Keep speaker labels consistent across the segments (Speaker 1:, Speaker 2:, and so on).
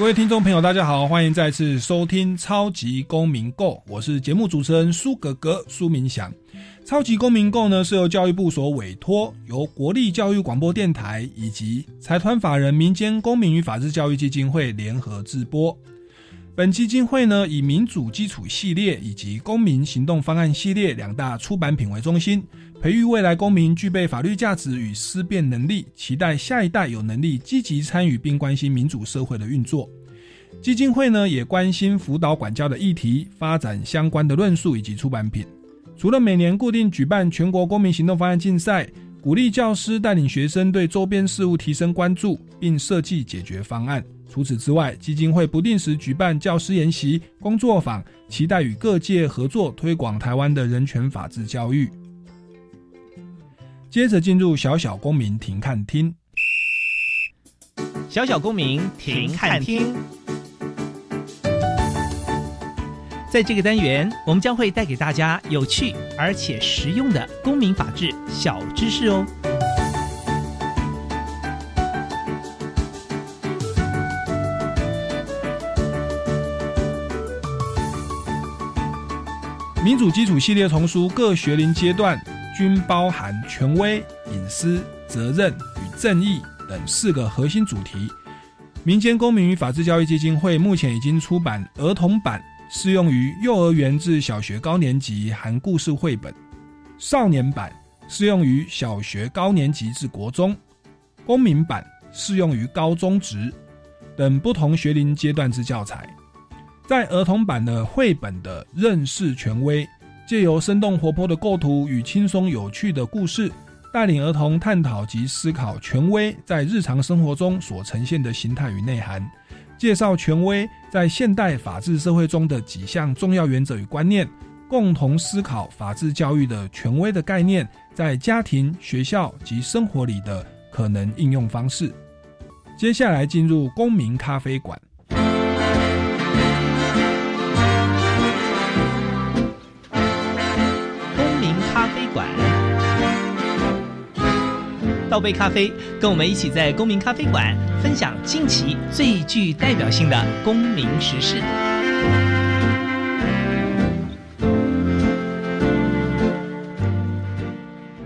Speaker 1: 各位听众朋友，大家好，欢迎再次收听《超级公民购》，我是节目主持人苏格格苏明祥。《超级公民购》呢是由教育部所委托，由国立教育广播电台以及财团法人民间公民与法治教育基金会联合制播。本基金会呢以民主基础系列以及公民行动方案系列两大出版品为中心。培育未来公民具备法律价值与思辨能力，期待下一代有能力积极参与并关心民主社会的运作。基金会呢也关心辅导管教的议题，发展相关的论述以及出版品。除了每年固定举办全国公民行动方案竞赛，鼓励教师带领学生对周边事物提升关注，并设计解决方案。除此之外，基金会不定时举办教师研习、工作坊，期待与各界合作推广台湾的人权法治教育。接着进入小小公民停看厅，
Speaker 2: 小小公民停看厅。在这个单元，我们将会带给大家有趣而且实用的公民法治小知识哦。
Speaker 1: 民主基础系列丛书各学龄阶段。均包含权威、隐私、责任与正义等四个核心主题。民间公民与法治教育基金会目前已经出版儿童版，适用于幼儿园至小学高年级，含故事绘本；少年版适用于小学高年级至国中；公民版适用于高中职等不同学龄阶段之教材。在儿童版的绘本的认识权威。借由生动活泼的构图与轻松有趣的故事，带领儿童探讨及思考权威在日常生活中所呈现的形态与内涵，介绍权威在现代法治社会中的几项重要原则与观念，共同思考法治教育的权威的概念在家庭、学校及生活里的可能应用方式。接下来进入公民咖啡馆。
Speaker 2: 倒杯咖啡，跟我们一起在公民咖啡馆分享近期最具代表性的公民时事。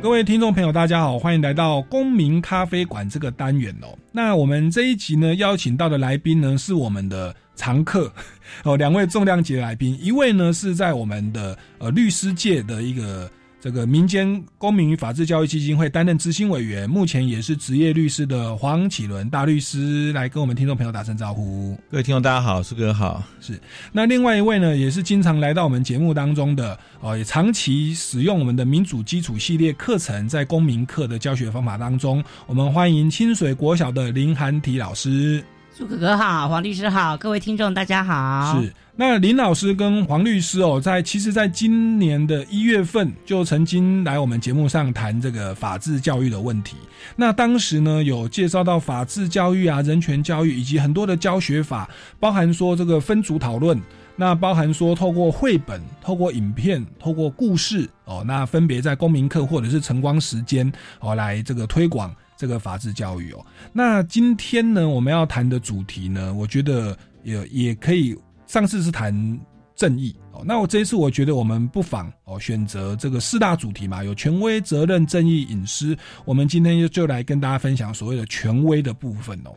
Speaker 1: 各位听众朋友，大家好，欢迎来到公民咖啡馆这个单元哦。那我们这一集呢，邀请到的来宾呢，是我们的常客 哦，两位重量级的来宾，一位呢是在我们的呃律师界的一个。这个民间公民与法治教育基金会担任执行委员，目前也是职业律师的黄启伦大律师来跟我们听众朋友打声招呼。
Speaker 3: 各位听众大家好，苏哥好。
Speaker 1: 是那另外一位呢，也是经常来到我们节目当中的哦，也长期使用我们的民主基础系列课程，在公民课的教学方法当中，我们欢迎清水国小的林涵体老师。
Speaker 4: 苏哥哥好，黄律师好，各位听众大家好。
Speaker 1: 是。那林老师跟黄律师哦，在其实，在今年的一月份就曾经来我们节目上谈这个法治教育的问题。那当时呢，有介绍到法治教育啊、人权教育以及很多的教学法，包含说这个分组讨论，那包含说透过绘本、透过影片、透过故事哦，那分别在公民课或者是晨光时间哦，来这个推广这个法治教育哦。那今天呢，我们要谈的主题呢，我觉得也也可以。上次是谈正义哦，那我这一次我觉得我们不妨哦选择这个四大主题嘛，有权威、责任、正义、隐私。我们今天就就来跟大家分享所谓的权威的部分哦。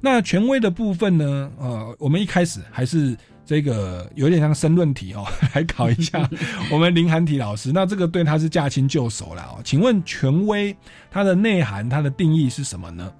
Speaker 1: 那权威的部分呢，呃，我们一开始还是这个有点像申论题哦，来考一下 我们林涵体老师。那这个对他是驾轻就熟了哦。请问权威它的内涵、它的定义是什么呢？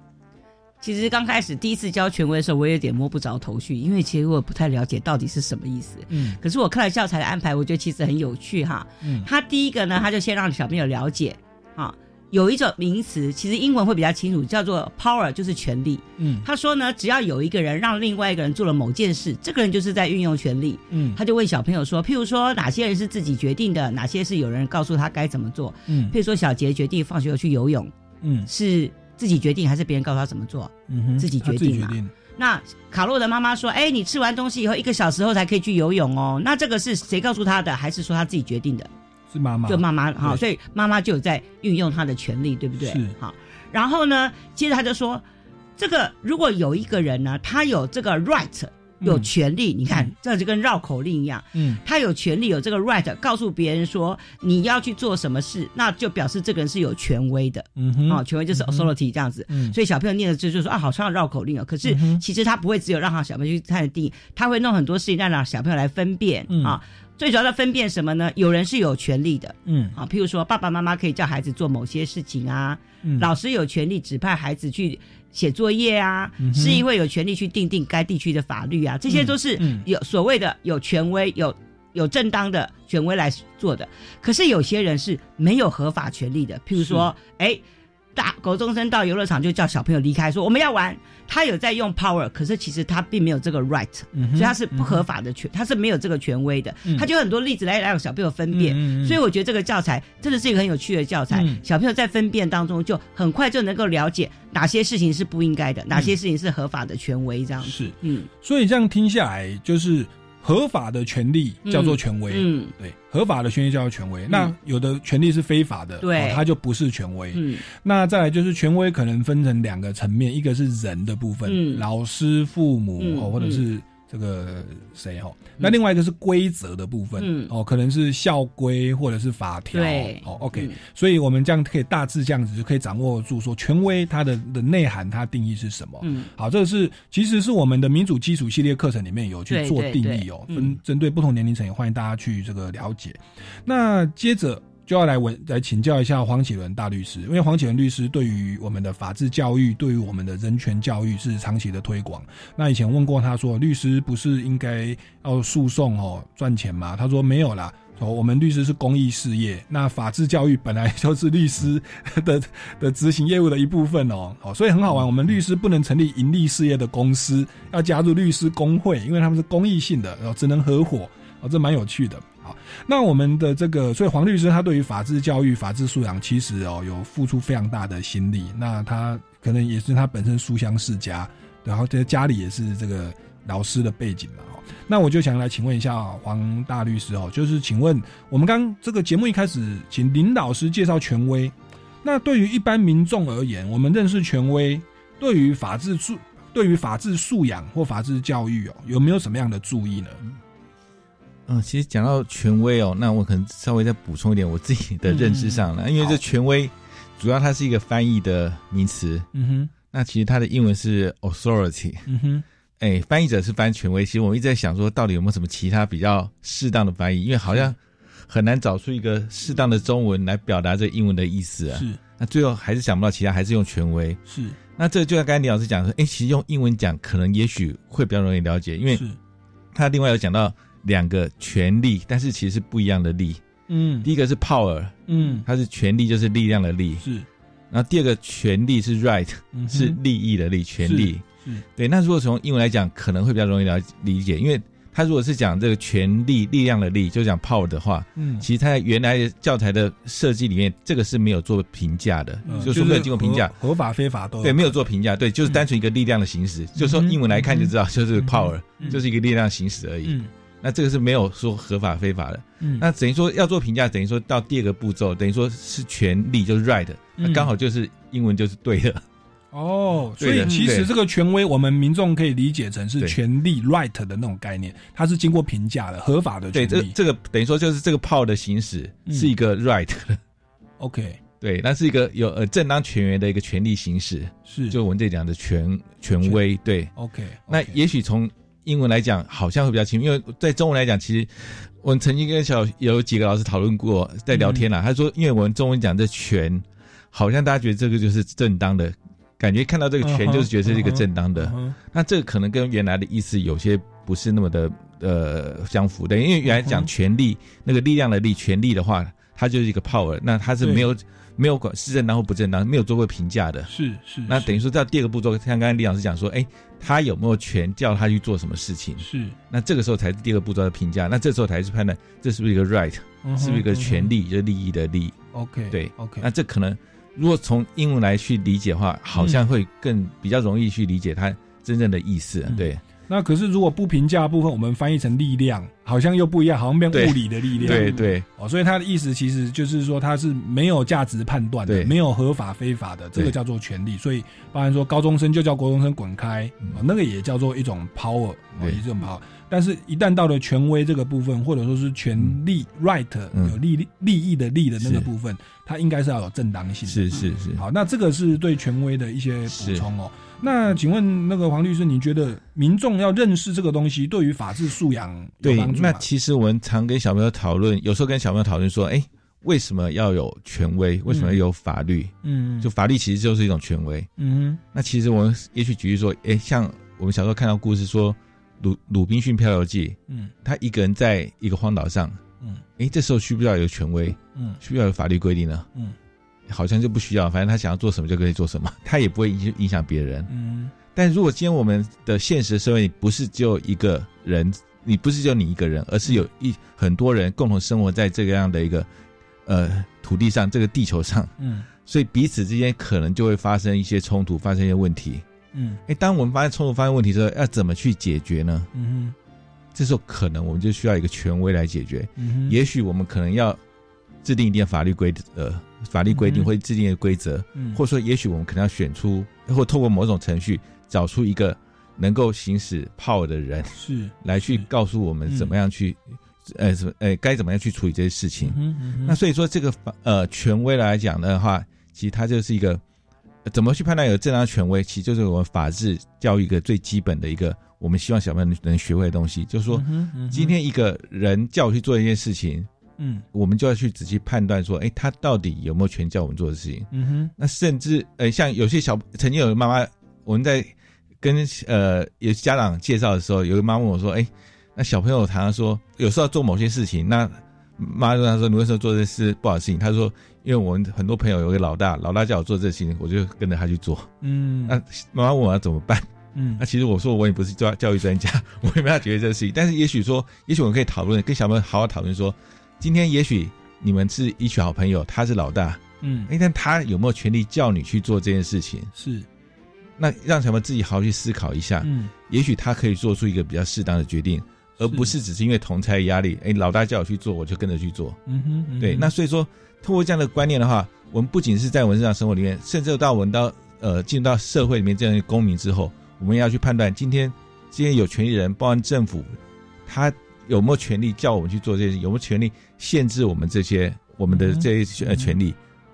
Speaker 4: 其实刚开始第一次教权威的时候，我有点摸不着头绪，因为其实我不太了解到底是什么意思。嗯，可是我看了教材的安排，我觉得其实很有趣哈。嗯，他第一个呢，他就先让小朋友了解，哈，有一种名词，其实英文会比较清楚，叫做 power，就是权力。
Speaker 1: 嗯
Speaker 4: 他说呢，只要有一个人让另外一个人做了某件事，这个人就是在运用权力。
Speaker 1: 嗯
Speaker 4: 他就问小朋友说，譬如说哪些人是自己决定的，哪些是有人告诉他该怎么做。
Speaker 1: 嗯
Speaker 4: 譬如说小杰决定放学后去游泳，
Speaker 1: 嗯
Speaker 4: 是自己决定还是别人告诉他怎么做？
Speaker 1: 嗯哼，
Speaker 4: 自己
Speaker 1: 他
Speaker 4: 决定嘛。那卡洛的妈妈说：“哎，你吃完东西以后一个小时后才可以去游泳哦。”那这个是谁告诉他的，还是说他自己决定的？
Speaker 1: 是妈妈，
Speaker 4: 就妈妈哈，所以妈妈就有在运用她的权利，对不对？
Speaker 1: 是
Speaker 4: 好。然后呢，接着他就说，这个如果有一个人呢，他有这个 right，有权利，你看
Speaker 1: 嗯
Speaker 4: 这就跟绕口令一样，
Speaker 1: 嗯
Speaker 4: 他有权利有这个 right，告诉别人说你要去做什么事，那就表示这个人是有权威的。
Speaker 1: 嗯哼，
Speaker 4: 哦，权威就是 authority 这样子。
Speaker 1: 嗯
Speaker 4: 所以小朋友念的就就说啊，好像绕口令哦。可是其实他不会只有让他小朋友去看定义，他会弄很多事情让让小朋友来分辨、
Speaker 1: 嗯
Speaker 4: 啊。最主要的分辨什么呢？有人是有权利的。
Speaker 1: 嗯。
Speaker 4: 啊，譬如说爸爸妈妈可以叫孩子做某些事情啊，
Speaker 1: 嗯。
Speaker 4: 老师有权利指派孩子去写作业啊，市议会有权利去定定该地区的法律啊，这些都是
Speaker 1: 嗯
Speaker 4: 有所谓的有权威有。有正当的权威来做的，可是有些人是没有合法权利的，譬如说，哎，大狗中生到游乐场就叫小朋友离开，说我们要玩，他有在用 power，可是其实他并没有这个 right，、
Speaker 1: 嗯
Speaker 4: 所以他是不合法的权，他是没有这个权威的。
Speaker 1: 嗯。
Speaker 4: 他就很多例子来让小朋友分辨，所以我觉得这个教材真的是一个很有趣的教材。
Speaker 1: 嗯。
Speaker 4: 小朋友在分辨当中就很快就能够了解哪些事情是不应该的，哪些事情是合法的权威这样子。
Speaker 1: 是，
Speaker 4: 嗯。
Speaker 1: 所以这样听下来，就是合法的权利叫做权威，
Speaker 4: 嗯。
Speaker 1: 对，合法的权利叫做权威。那有的权利是非法的，它就不是权威。
Speaker 4: 嗯。
Speaker 1: 那再来就是权威可能分成两个层面，一个是人的部分，
Speaker 4: 嗯。
Speaker 1: 老师、父母、或者是这个谁哦，那另外一个是规则的部分，
Speaker 4: 嗯。
Speaker 1: 哦，可能是校规或者是法条，哦，OK，、
Speaker 4: 嗯。
Speaker 1: 所以我们这样可以大致这样子就可以掌握住说权威它的的内涵，它定义是什么。
Speaker 4: 嗯。
Speaker 1: 好，这个是其实是我们的民主基础系列课程里面有去做定义哦，分针对不同年龄层，也欢迎大家去这个了解。那接着就要来问来请教一下黄启伦大律师，因为黄启伦律师对于我们的法治教育，对于我们的人权教育是长期的推广。那以前问过他说，律师不是应该要诉讼哦赚钱吗？他说没有啦。哦，我们律师是公益事业，那法治教育本来就是律师的的执行业务的一部分哦，好，所以很好玩。我们律师不能成立盈利事业的公司，要加入律师工会，因为他们是公益性的，然后只能合伙，哦，这蛮有趣的。那我们的这个，所以黄律师他对于法治教育、法治素养，其实哦有付出非常大的心力。那他可能也是他本身书香世家，然后在家里也是这个老师的背景嘛。哦，那我就想来请问一下黄大律师哦，就是请问我们刚这个节目一开始，请林老师介绍权威。那对于一般民众而言，我们认识权威，对于法治素，对于法治素养或法治教育哦，有没有什么样的注意呢？
Speaker 3: 嗯，其实讲到权威哦，那我可能稍微再补充一点我自己的认知上了，因为这权威主要它是一个翻译的名词，
Speaker 1: 嗯哼，
Speaker 3: 那其实它的英文是 authority，
Speaker 1: 嗯哼，
Speaker 3: 哎，翻译者是翻权威，其实我们一直在想说，到底有没有什么其他比较适当的翻译？因为好像很难找出一个适当的中文来表达这英文的意思啊。
Speaker 1: 是。
Speaker 3: 那最后还是想不到其他，还是用权威。
Speaker 1: 是。
Speaker 3: 那这就像刚才李老师讲说，哎，其实用英文讲，可能也许会比较容易了解，因为，他另外有讲到两个权力，但是其实是不一样的力。
Speaker 1: 嗯。
Speaker 3: 第一个是 power，
Speaker 1: 嗯。
Speaker 3: 它是权力，就是力量的力。
Speaker 1: 是。
Speaker 3: 然后第二个权力是 right，
Speaker 1: 嗯
Speaker 3: 是利益的利，权利。
Speaker 1: 是。
Speaker 3: 对，那如果从英文来讲，可能会比较容易了理解，因为他如果是讲这个权力、力量的力，就讲 power 的话，
Speaker 1: 嗯，
Speaker 3: 其实他在原来教材的设计里面，这个是没有做评价的，
Speaker 1: 嗯
Speaker 3: 就是说没有经过评价。
Speaker 1: 合合法非法都。
Speaker 3: 对，没有做评价，对，就是单纯一个力量的行使，就是说英文来看就知道，就是
Speaker 1: 嗯
Speaker 3: power，、
Speaker 1: 嗯。
Speaker 3: 就是一个力量行使而已。
Speaker 1: 嗯
Speaker 3: 那这个是没有说合法非法的。
Speaker 1: 嗯
Speaker 3: 那等于说要做评价，等于说到第二个步骤，等于说是权利，就是 right，那
Speaker 1: 嗯
Speaker 3: 刚好就是英文就是对的。
Speaker 1: 哦，所以其实
Speaker 3: 对
Speaker 1: 这个权威，我们民众可以理解成是
Speaker 3: 对
Speaker 1: 权利 right 的那种概念，它是经过评价的合法的
Speaker 3: 对，
Speaker 1: 权利。
Speaker 3: 这这个等于说就是这个 power 的行使
Speaker 1: 嗯
Speaker 3: 是一个 right 的。
Speaker 1: OK
Speaker 3: 对，那是一个有呃正当权源的一个权利行使，
Speaker 1: 是
Speaker 3: 就我们这里讲的权权威。对
Speaker 1: ，OK，
Speaker 3: 那也许从英文来讲好像会比较清楚，因为在中文来讲，其实我曾经跟小有几个老师讨论过，在聊天啦。他说，因为我们中文讲这权，好像大家觉得这个就是正当的，感觉看到这个权就是觉得这是一个正当的。那这个可能跟原来的意思有些不是那么的呃相符的，因为原来讲权力、那个力量的力，权力的话，它就是一个 power，那它是没有没有管是正当或不正当，没有做过评价的。
Speaker 1: 是是，
Speaker 3: 那等于说，到第二个步骤，像刚才李老师讲说，哎，他有没有权叫他去做什么事情？
Speaker 1: 是
Speaker 3: 那这个时候才是第二个步骤的评价。那这时候才是判断这是不是一个 right，
Speaker 1: 嗯
Speaker 3: 是不是一个权
Speaker 1: 嗯
Speaker 3: 利，就是利益的利。
Speaker 1: 哼？OK，
Speaker 3: 对
Speaker 1: ，OK，
Speaker 3: 那这可能如果从英文来去理解的话，好像会更比较容易去理解他真正的意思。
Speaker 1: 嗯
Speaker 3: 对
Speaker 1: 那可是如果不评价的部分，我们翻译成力量，好像又不一样，好像变物理的力量。
Speaker 3: 对对
Speaker 1: 哦，所以他的意思其实就是说，他是没有价值判断的，
Speaker 3: 对
Speaker 1: 没有合法非法的，这个叫做权利。所以，包含说高中生就叫高中生滚开，那个也叫做一种 power，也是一种 power。但是，一旦到了权威这个部分，或者说是权利 right
Speaker 3: 嗯
Speaker 1: 有利利益的利的那个部分，它应该是要有正当性的。
Speaker 3: 是是是。
Speaker 1: 好，那这个是对权威的一些补充哦。那请问那个黄律师，你觉得民众要认识这个东西，对于法治素养有
Speaker 3: 对
Speaker 1: 帮，助吗？
Speaker 3: 那其实我们常跟小朋友讨论，有时候跟小朋友讨论说，哎，为什么要有权威？为什么要有法律？
Speaker 1: 嗯，
Speaker 3: 就法律其实就是一种权威。
Speaker 1: 嗯
Speaker 3: 那其实我们也许举例说，哎，像我们小时候看到故事说，鲁鲁滨逊漂流记，
Speaker 1: 嗯
Speaker 3: 他一个人在一个荒岛上，
Speaker 1: 嗯
Speaker 3: 哎，这时候需不需要有权威？
Speaker 1: 嗯
Speaker 3: 需不需要有法律规定呢？
Speaker 1: 嗯
Speaker 3: 好像就不需要，反正他想要做什么就可以做什么，他也不会影影响别人。
Speaker 1: 嗯
Speaker 3: 但如果今天我们的现实社会不是只有一个人，你不是只有你一个人，而是有一很多人共同生活在这个样的一个呃土地上，这个地球上，
Speaker 1: 嗯
Speaker 3: 所以彼此之间可能就会发生一些冲突，发生一些问题。
Speaker 1: 嗯
Speaker 3: 哎，当我们发现冲突、发现问题之后，要怎么去解决呢？
Speaker 1: 嗯
Speaker 3: 这时候可能我们就需要一个权威来解决。
Speaker 1: 嗯
Speaker 3: 也许我们可能要制定一定的法律规则、法律规定
Speaker 1: 嗯。
Speaker 3: 或者制定的规则，
Speaker 1: 嗯。
Speaker 3: 或者说也许我们可能要选出或透过某种程序找出一个能够行使 power 的人
Speaker 1: 是
Speaker 3: 来去告诉我们怎么样去，呃，什么呃，该怎么样去处理这些事情。
Speaker 1: 嗯嗯
Speaker 3: 那所以说，这个法呃权威来讲的话，其实它就是一个、呃怎么去判断有正当权威，其实就是我们法治教育一个最基本的一个，我们希望小朋友能学会的东西，就是说，今天一个人叫我去做一件事情，
Speaker 1: 嗯
Speaker 3: 我们就要去仔细判断说，哎，他到底有没有权叫我们做的事情。
Speaker 1: 嗯哼
Speaker 3: 那甚至呃，像有些小曾经有个妈妈，我们在跟呃有家长介绍的时候，有个妈问我说：“哎，那小朋友常常说，有时候要做某些事情，那妈就跟他说，你为什么做这事不好的事情？”他说：“因为我们很多朋友有个老大，老大叫我做这事情，我就跟着他去做。
Speaker 1: 嗯
Speaker 3: 那妈妈问我要怎么办？
Speaker 1: 嗯
Speaker 3: 那其实我说我也不是教教育专家，我也没有解决这个事情。但是也许说，也许我们可以讨论，跟小朋友好好讨论说，今天也许你们是一群好朋友，他是老大，
Speaker 1: 嗯。
Speaker 3: 哎，但他有没有权利叫你去做这件事情？
Speaker 1: 是。
Speaker 3: 那让小朋友自己好好去思考一下，
Speaker 1: 嗯。
Speaker 3: 也许他可以做出一个比较适当的决定，而不是只是因为同差的压力，哎，老大叫我去做，我就跟着去做。
Speaker 1: 嗯哼嗯
Speaker 3: 对，那所以说，通过这样的观念的话，我们不仅是在我们日常生活里面，甚至到我们到呃进入到社会里面这样的公民之后，我们要去判断今天这些有权利人，包含政府，他有没有权利叫我们去做这些事，有没有权利限制我们这些我们的这些呃
Speaker 1: 嗯。
Speaker 3: 权利，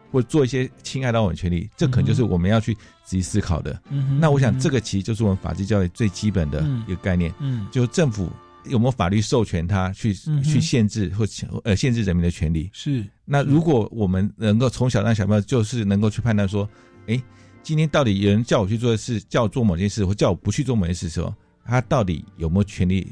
Speaker 3: 或做一些侵害到我们权利，这可能就是我们要去仔细思考的。那我想，这
Speaker 1: 个
Speaker 3: 个其实就是我们法治教育最基本的
Speaker 1: 嗯。
Speaker 3: 一个概念，
Speaker 1: 嗯。
Speaker 3: 就是政府有没有法律授权他去、
Speaker 1: 嗯
Speaker 3: 去限制或呃限制人民的权利。
Speaker 1: 是。
Speaker 3: 那如果我们能够从小让小朋友就是能够去判断说，哎，今天到底有人叫我去做的事，叫我做某件事，或叫我不去做某件事的时候，他到底有没有权利，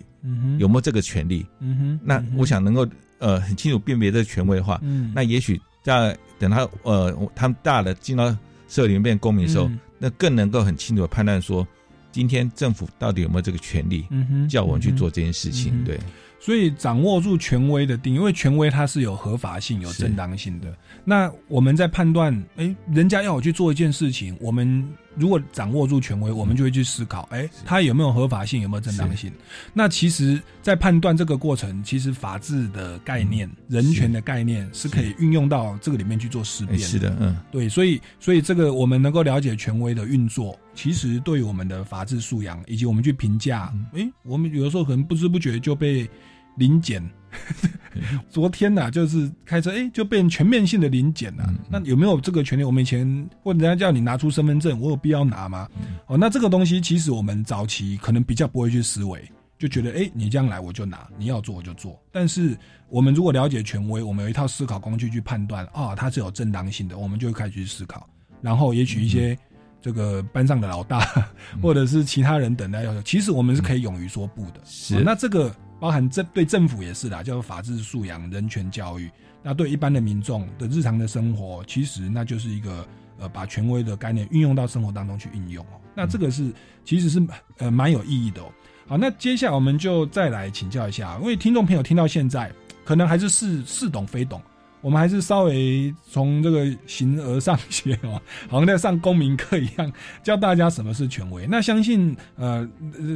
Speaker 3: 有没有这个权利？
Speaker 1: 嗯哼
Speaker 3: 那我想能够呃很清楚辨别这个权威的话，
Speaker 1: 嗯。
Speaker 3: 那也许在等他呃他们大了进到社会里面变公民的时候，
Speaker 1: 嗯。
Speaker 3: 那更能够很清楚的判断说，今天政府到底有没有这个权利
Speaker 1: 嗯哼
Speaker 3: 叫我们去做
Speaker 1: 嗯
Speaker 3: 这件事情？
Speaker 1: 嗯
Speaker 3: 对，
Speaker 1: 所以掌握住权威的定义，因为权威它是有合法性、有正当性的。那我们在判断，哎，人家要我去做一件事情，我们如果掌握住权威，我们就会去思考，哎，它有没有合法性，有没有正当性？那其实，在判断这个过程，其实法治的概念、人权的概念是可以运用到这个里面去做思辨。
Speaker 3: 哎是的，嗯，
Speaker 1: 对，所以所以这个我们能够了解权威的运作，其实对于我们的法治素养以及我们去评价，
Speaker 3: 嗯。
Speaker 1: 诶，我们有的时候可能不知不觉就被临检。昨天呐、就是开车，哎，就被全面性的临检了、那有没有这个权利？我们以前或者人家叫你拿出身份证，我有必要拿吗？
Speaker 3: 嗯
Speaker 1: 哦，那这个东西其实我们早期可能比较不会去思维，就觉得哎，你这样来我就拿，你要做我就做。但是我们如果了解权威，我们有一套思考工具去判断啊，它是有正当性的，我们就会开始去思考。然后也许一些这个班上的老大，或者是其他人等待要求，其实我们是可以勇于说不的。
Speaker 3: 是
Speaker 1: 哦那这个包含政对政府也是啦，叫法治素养、人权教育。那对一般的民众的日常的生活，其实那就是一个呃，把权威的概念运用到生活当中去运用哦。那这个是其实是呃蛮有意义的哦。好，那接下来我们就再来请教一下，因为听众朋友听到现在，可能还是似似懂非懂。我们还是稍微从这个形而上学哦，好像在上公民课一样，教大家什么是权威。那相信呃，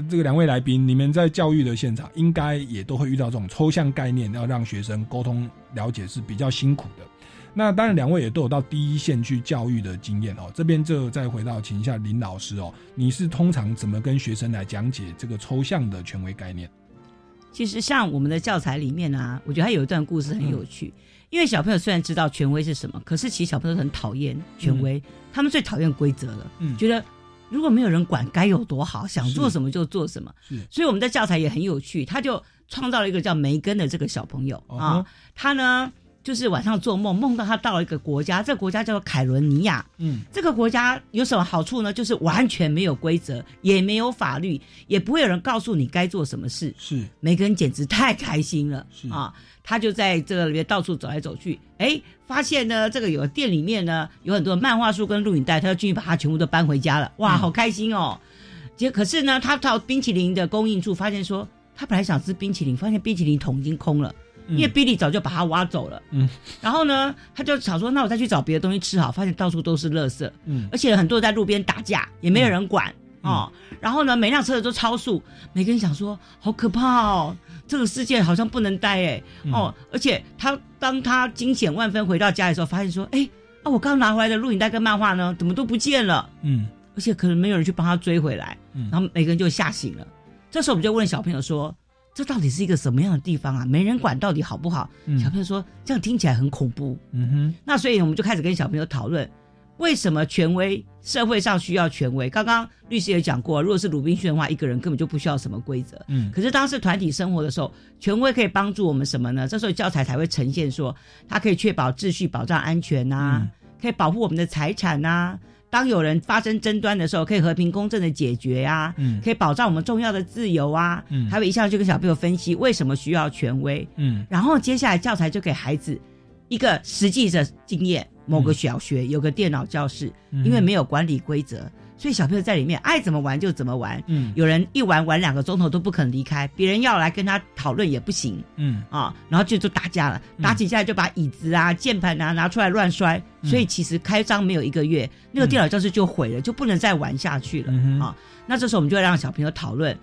Speaker 1: 这个两位来宾，你们在教育的现场，应该也都会遇到这种抽象概念，要让学生沟通了解是比较辛苦的。那当然，两位也都有到第一线去教育的经验哦。这边就再回到请一下林老师哦，你是通常怎么跟学生来讲解这个抽象的权威概念？
Speaker 4: 其实像我们的教材里面啊，我觉得还有一段故事很有趣。因为小朋友虽然知道权威是什么，可是其实小朋友很讨厌权威，他们最讨厌规则了。嗯，觉得如果没有人管，该有多好，想做什么就做什么。是，所以我们的教材也很有趣，他就创造了一个叫梅根的这个小朋友啊，他呢。就是晚上做梦，梦到他到了一个国家，这个国家叫做凯伦尼亚。嗯，这个国家有什么好处呢？就是完全没有规则，也没有法律，也不会有人告诉你该做什么事。
Speaker 1: 是，
Speaker 4: 梅根简直太开心了。是啊，他就在这个里面到处走来走去，哎，发现呢，这个有店里面呢有很多漫画书跟录影带，他就进去把它全部都搬回家了。哇，好开心哦！结可是呢，他到冰淇淋的供应处，发现说他本来想吃冰淇淋，发现冰淇淋桶已经空了。因为比利早就把他挖走了，嗯，然后呢，他就想说，那我再去找别的东西吃好，发现到处都是垃圾，嗯，而且很多人在路边打架，也没有人管哦。然后呢，每辆车子都超速，每个人想说，好可怕哦，这个世界好像不能待哎，哦，而且他当他惊险万分回到家的时候，发现说，哎啊，我刚拿回来的录影带跟漫画呢，怎么都不见了？嗯，而且可能没有人去帮他追回来，嗯，然后每个人就吓醒了。这时候我们就问小朋友说。这到底是一个什么样的地方啊？没人管到底好不好？小朋友说这样听起来很恐怖。嗯哼，那所以我们就开始跟小朋友讨论，为什么权威社会上需要权威？刚刚律师也讲过，如果是鲁滨逊的话，一个人根本就不需要什么规则。嗯，可是当是团体生活的时候，权威可以帮助我们什么呢？这时候教材才会呈现说，它可以确保秩序、保障安全呐，可以保护我们的财产呐。当有人发生争端的时候，可以和平公正的解决呀，嗯，可以保障我们重要的自由啊，嗯，还有一下就跟小朋友分析为什么需要权威，嗯，然后接下来教材就给孩子一个实际的经验，某个小学有个电脑教室，因为没有管理规则。所以小朋友在里面爱怎么玩就怎么玩，嗯，有人一玩玩两个钟头都不肯离开，别人要来跟他讨论也不行，嗯。啊，然后就就打架了，打起架来就把椅子啊、键盘啊拿出来乱摔，所以其实开张没有一个月，那个电脑教室就毁了，就不能再玩下去了。啊。那这时候我们就要让小朋友讨论，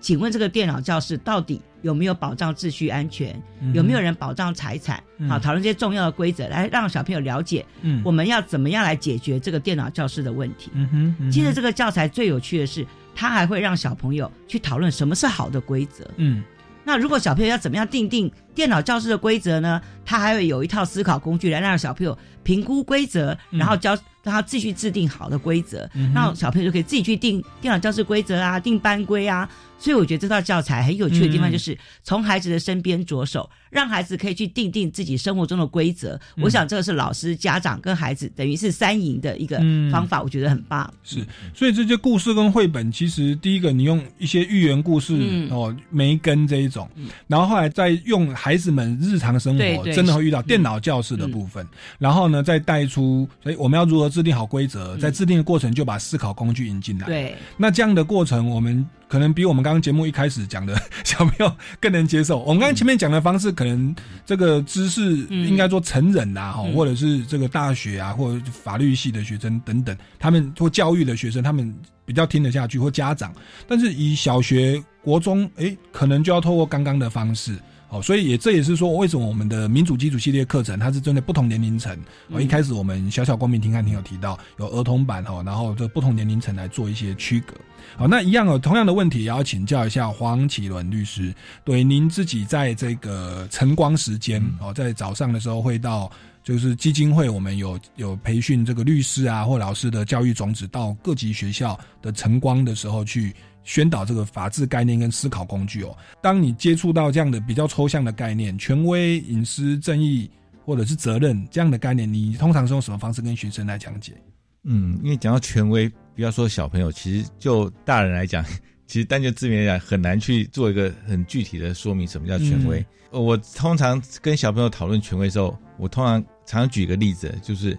Speaker 4: 请问这个电脑教室到底？有没有保障秩序安全？有没有人保障财产？好，讨论这些重要的规则，来让小朋友了解，我们要怎么样来解决这个电脑教室的问题。嗯哼，其实这个教材最有趣的是，它还会让小朋友去讨论什么是好的规则。嗯，那如果小朋友要怎么样定定电脑教室的规则呢？他还会有一套思考工具来让小朋友评估规则，然后教让他继续制定好的规则，那小朋友就可以自己去定电脑教室规则啊，定班规啊。所以我觉得这套教材很有趣的地方，就是从孩子的身边着手，让孩子可以去定定自己生活中的规则。我想这个是老师、家长跟孩子等于是三赢的一个方法，我觉得很棒。
Speaker 1: 是，所以这些故事跟绘本，其实第一个你用一些寓言故事哦，梅根这一种，然后后来再用孩子们日常生活真的会遇到电脑教室的部分，然后呢再带出，所以我们要如何制定好规则，在制定的过程就把思考工具引进来。
Speaker 4: 对，
Speaker 1: 那这样的过程我们。可能比我们刚刚节目一开始讲的 小朋友更能接受。我们刚刚前面讲的方式，可能这个知识应该说成人呐，哈，或者是这个大学啊，或者法律系的学生等等，他们或教育的学生，他们比较听得下去，或家长。但是以小学、国中，哎，可能就要透过刚刚的方式。哦，所以也这也是说，为什么我们的民主基础系列课程，它是针对不同年龄层。哦，一开始我们小小光明听看庭有提到有儿童版哈，然后这不同年龄层来做一些区隔。好，那一样哦，同样的问题也要请教一下黄启伦律师。对，您自己在这个晨光时间哦，在早上的时候会到就是基金会，我们有有培训这个律师啊或老师的教育种子到各级学校的晨光的时候去。宣导这个法治概念跟思考工具哦。当你接触到这样的比较抽象的概念，权威、隐私、正义或者是责任这样的概念，你通常是用什么方式跟学生来讲解？
Speaker 3: 嗯，因为讲到权威，不要说小朋友，其实就大人来讲，其实单就字面来讲，很难去做一个很具体的说明什么叫权威。呃我通常跟小朋友讨论权威的时候，我通常常举一个例子，就是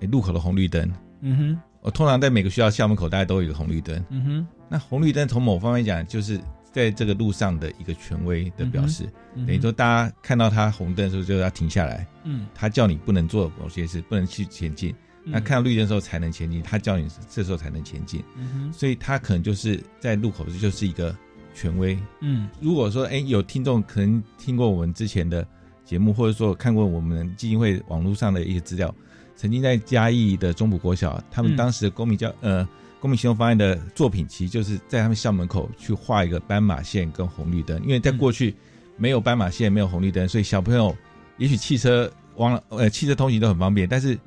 Speaker 3: 诶路口的红绿灯。
Speaker 1: 嗯哼，
Speaker 3: 我通常在每个学校校门口，大概都有一个红绿灯。
Speaker 1: 嗯哼，
Speaker 3: 那红绿灯从某方面讲，就是在这个路上的一个权威的表示。等于说，大家看到它红灯的时候，就要停下来。
Speaker 1: 嗯，
Speaker 3: 它叫你不能做某些事，不能去前进。
Speaker 1: 嗯
Speaker 3: 那看到绿灯的时候才能前进，他叫你这时候才能前进。
Speaker 1: 嗯，
Speaker 3: 所以他可能就是在路口就是一个权威。
Speaker 1: 嗯
Speaker 3: 如果说哎有听众可能听过我们之前的节目，或者说看过我们基金会网络上的一些资料，曾经在嘉义的中埔国小，他们
Speaker 1: 嗯
Speaker 3: 当时的公民教呃公民行动方案的作品，其实就是在他们校门口去画一个斑马线跟红绿灯，因为在过去没有斑马线，没有红绿灯，所以小朋友也许汽车往呃汽车通行都很方便，但是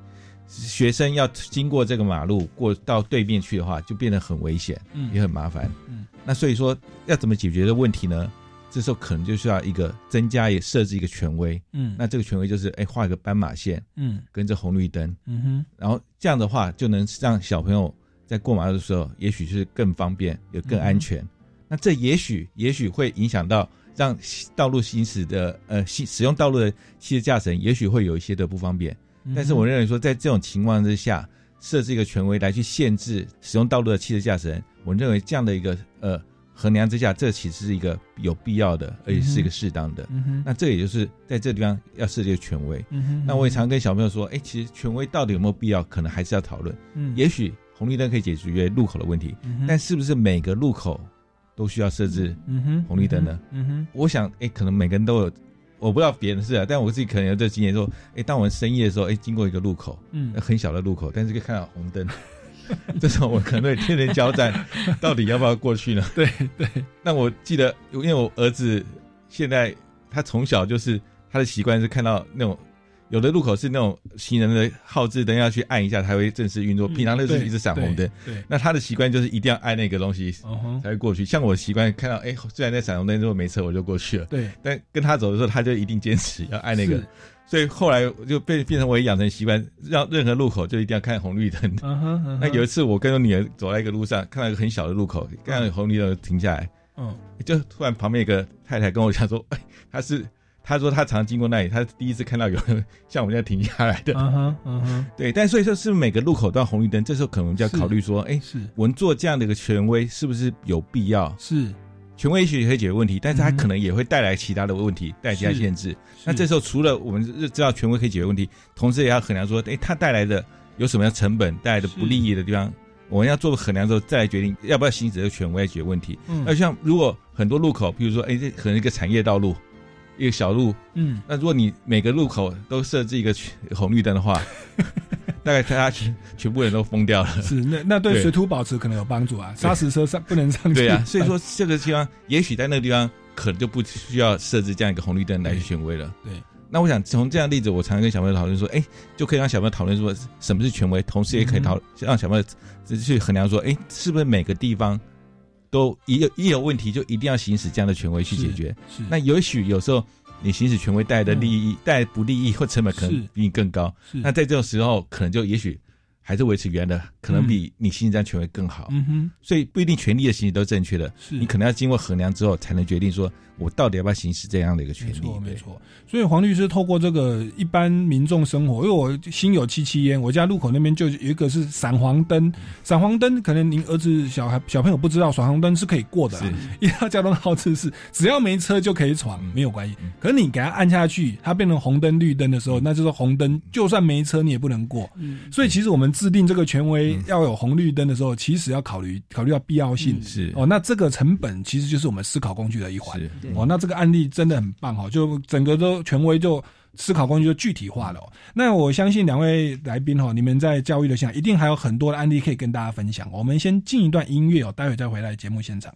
Speaker 3: 学生要经过这个马路过到对面去的话，就变得很危险，
Speaker 1: 嗯
Speaker 3: 也很麻烦。
Speaker 1: 嗯，
Speaker 3: 那所以说要怎么解决的问题呢？这时候可能就需要一个增加也设置一个权威。
Speaker 1: 嗯，
Speaker 3: 那这个权威就是哎画一个斑马线
Speaker 1: 嗯
Speaker 3: 跟着红绿灯，
Speaker 1: 嗯哼，
Speaker 3: 然后这样的话就能让小朋友在过马路的时候，也许是更方便，也更安全。那这也许也许会影响到让道路行驶的呃使使用道路的汽车驾驶人，也许会有一些的不方便。
Speaker 1: 嗯
Speaker 3: 但是我认为说，在这种情况之下，设置一个权威来去限制使用道路的汽车驾驶人，我认为这样的一个呃衡量之下，这其实是一个有必要的，而且是一个适当的。那这也就是在这个地方要设计一个权威。那我也常跟小朋友说，哎，其实权威到底有没有必要，可能还是要讨论。
Speaker 1: 嗯，
Speaker 3: 也许红绿灯可以解决路口的问题，
Speaker 1: 嗯，
Speaker 3: 但是不是每个路口都需要设置？红绿灯呢？
Speaker 1: 嗯哼，
Speaker 3: 我想，哎，可能每个人都有，我不知道别人是啊，但我自己可能有这经验，说，哎，当我们深夜的时候，哎，经过一个路口，
Speaker 1: 嗯
Speaker 3: 很小的路口，但是可以看到红灯，这时候我可能会天天交战，到底要不要过去呢？
Speaker 1: 对对，
Speaker 3: 那我记得，因为我儿子现在他从小就是他的习惯是看到那种有的路口是那种行人的号志灯要去按一下才会正式运作，平常都是一直闪红灯。
Speaker 1: 嗯对，对，
Speaker 3: 那他的习惯就是一定要按那个东西才会过去。像我习惯看到，哎，虽然在闪红灯，如果没车我就过去了，
Speaker 1: 对，
Speaker 3: 但跟他走的时候，他就一定坚持要按那个。所以后来我就变变成我也养成习惯，让任何路口就一定要看红绿灯。那有一次我跟我女儿走在一个路上，看到一个很小的路口，看到有红绿灯停下来，
Speaker 1: 嗯
Speaker 3: 就突然旁边一个太太跟我讲说，哎，她是。她说他常经过那里，他第一次看到有人 像我们这样停下来的。
Speaker 1: 嗯哼，嗯哼，
Speaker 3: 对，但所以说是每个路口都要红绿灯？这时候可能就要考虑说，哎，
Speaker 1: 是
Speaker 3: 我们做这样的一个权威是不是有必要？
Speaker 1: 是，
Speaker 3: 权威也许可以解决问题，但是它可能也会带来其他的问题，带来其他限制。那这时候除了我们知道权威可以解决问题，同时也要衡量说，哎，它带来的有什么样成本，带来的不利益的地方，我们要做衡量之后再来决定要不要行使这个权威来解决问题。
Speaker 1: 嗯
Speaker 3: 那像如果很多路口，比如说，哎，这可能一个产业道路，一个小路，
Speaker 1: 嗯，
Speaker 3: 那如果你每个路口都设置一个红绿灯的话，大概大家全全部人都疯掉了。
Speaker 1: 是那那对
Speaker 3: 对。
Speaker 1: 水土保持可能有帮助啊，砂石车上不能上去，
Speaker 3: 对啊、所以说这个地方，也许在那个地方可能就不需要设置这样一个红绿灯来去权威了。
Speaker 1: 对，
Speaker 3: 那我想从这样的例子，我常常跟小朋友讨论说，哎，就可以让小朋友讨论说什么是权威，同时也可以讨、
Speaker 1: 嗯。
Speaker 3: 让小朋友去衡量说，哎，是不是每个地方都一有一有问题就一定要行使这样的权威去解决？
Speaker 1: 是
Speaker 3: 那也许有时候你行使权威带来的利益、带来不利益或成本可能比你更高，
Speaker 1: 是。
Speaker 3: 那在这种时候可能就也许还是维持原的，可能比你行使这样权威更好。
Speaker 1: 嗯哼，
Speaker 3: 所以不一定权利的行使都正确的，
Speaker 1: 是。
Speaker 3: 你可能要经过衡量之后，才能决定说我到底要不要行使这样的一个权利。
Speaker 1: 没错，没。错。所以黄律师透过这个一般民众生活，因为我心有戚戚焉，我家路口那边就有一个是闪黄灯，闪黄灯可能您儿子小孩小朋友不知道，闪黄灯是可以过的啦。一条交通号志是只要没车就可以闯，
Speaker 3: 嗯
Speaker 1: 没有关系
Speaker 3: 嗯。
Speaker 1: 可是你给他按下去，它变成红灯、绿灯的时候，那就是红灯，就算没车你也不能过。
Speaker 4: 嗯，
Speaker 1: 所以其实我们制定这个权威
Speaker 3: 嗯
Speaker 1: 要有红绿灯的时候，其实要考虑考虑到必要性
Speaker 4: 嗯。
Speaker 3: 是
Speaker 1: 哦，那这个成本其实就是我们思考工具的一环。哦，那这个案例真的很棒哦，就整个都权威就思考工具就具体化了、哦。那我相信两位来宾哈，你们在教育的现场一定还有很多的案例可以跟大家分享。我们先进一段音乐哦，待会再回来节目现场。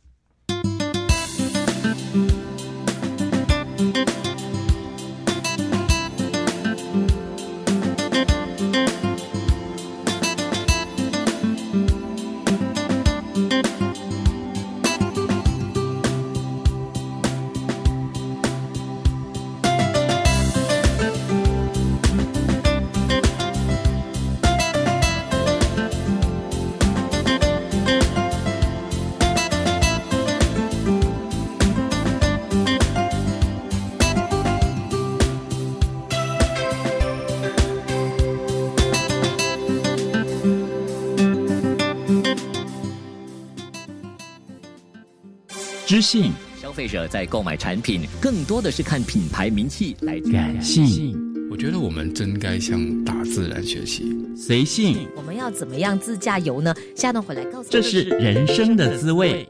Speaker 5: 性、
Speaker 6: 消费者在购买产品更多的是看品牌名气来
Speaker 5: 感性。
Speaker 7: 我觉得我们真该向大自然学习，
Speaker 5: 随性。
Speaker 8: 我们要怎么样自驾游呢？下段回来告诉。
Speaker 5: 这是人生的滋味。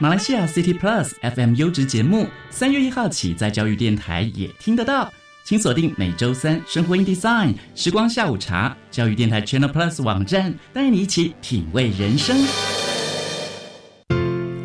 Speaker 5: 马来西亚 City Plus FM 优质节目，三月一号起在教育电台也听得到，请锁定每周三生活 in Design 时光下午茶，教育电台 Channel Plus 网站，带你一起品味人生。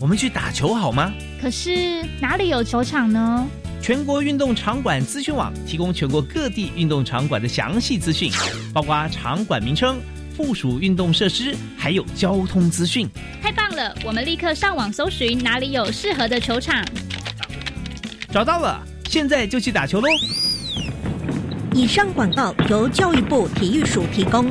Speaker 2: 我们去打球好吗？
Speaker 9: 可是哪里有球场呢？
Speaker 2: 全国运动场馆资讯网提供全国各地运动场馆的详细资讯，包括场馆名称、附属运动设施，还有交通资讯。
Speaker 9: 太棒了！我们立刻上网搜寻哪里有适合的球场。
Speaker 2: 找到了，现在就去打球喽！
Speaker 10: 以上广告由教育部体育署提供。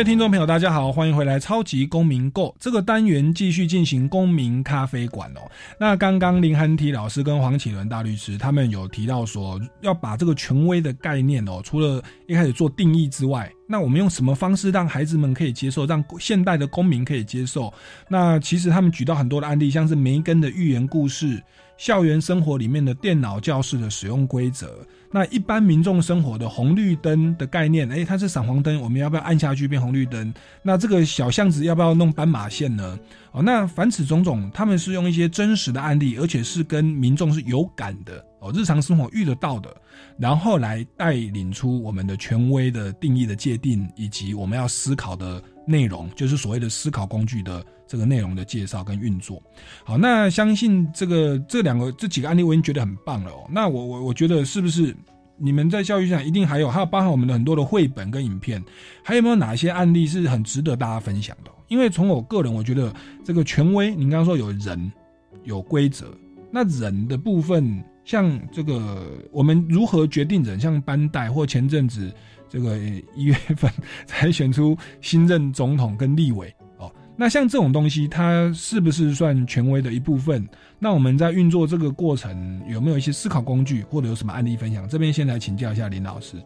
Speaker 1: 位听众朋友，大家好，欢迎回来《超级公民购》这个单元，继续进行公民咖啡馆哦。那刚刚林涵提老师跟黄启伦大律师他们有提到说，要把这个权威的概念哦，除了一开始做定义之外，那我们用什么方式让孩子们可以接受，让现代的公民可以接受？那其实他们举到很多的案例，像是梅根的寓言故事，校园生活里面的电脑教室的使用规则。那一般民众生活的红绿灯的概念，哎，它是闪黄灯，我们要不要按下去变红绿灯？那这个小巷子要不要弄斑马线呢？哦，那凡此种种，他们是用一些真实的案例，而且是跟民众是有感的哦，日常生活遇得到的，然后来带领出我们的权威的定义的界定，以及我们要思考的内容，就是所谓的思考工具的这个内容的介绍跟运作。好，那相信这个这两个这几个案例我已经觉得很棒了哦。那我我我觉得是不是你们在教育上一定还有还有包含我们的很多的绘本跟影片，还有没有哪些案例是很值得大家分享的？因为从我个人，我觉得这个权威，您刚刚说有人有规则，那人的部分，像这个我们如何决定人，像班代或前阵子这个一月份 才选出新任总统跟立委哦，那像这种东西，它是不是算权威的一部分？那我们在运作这个过程有没有一些思考工具，或者有什么案例分享？这边先来请教一下林老师。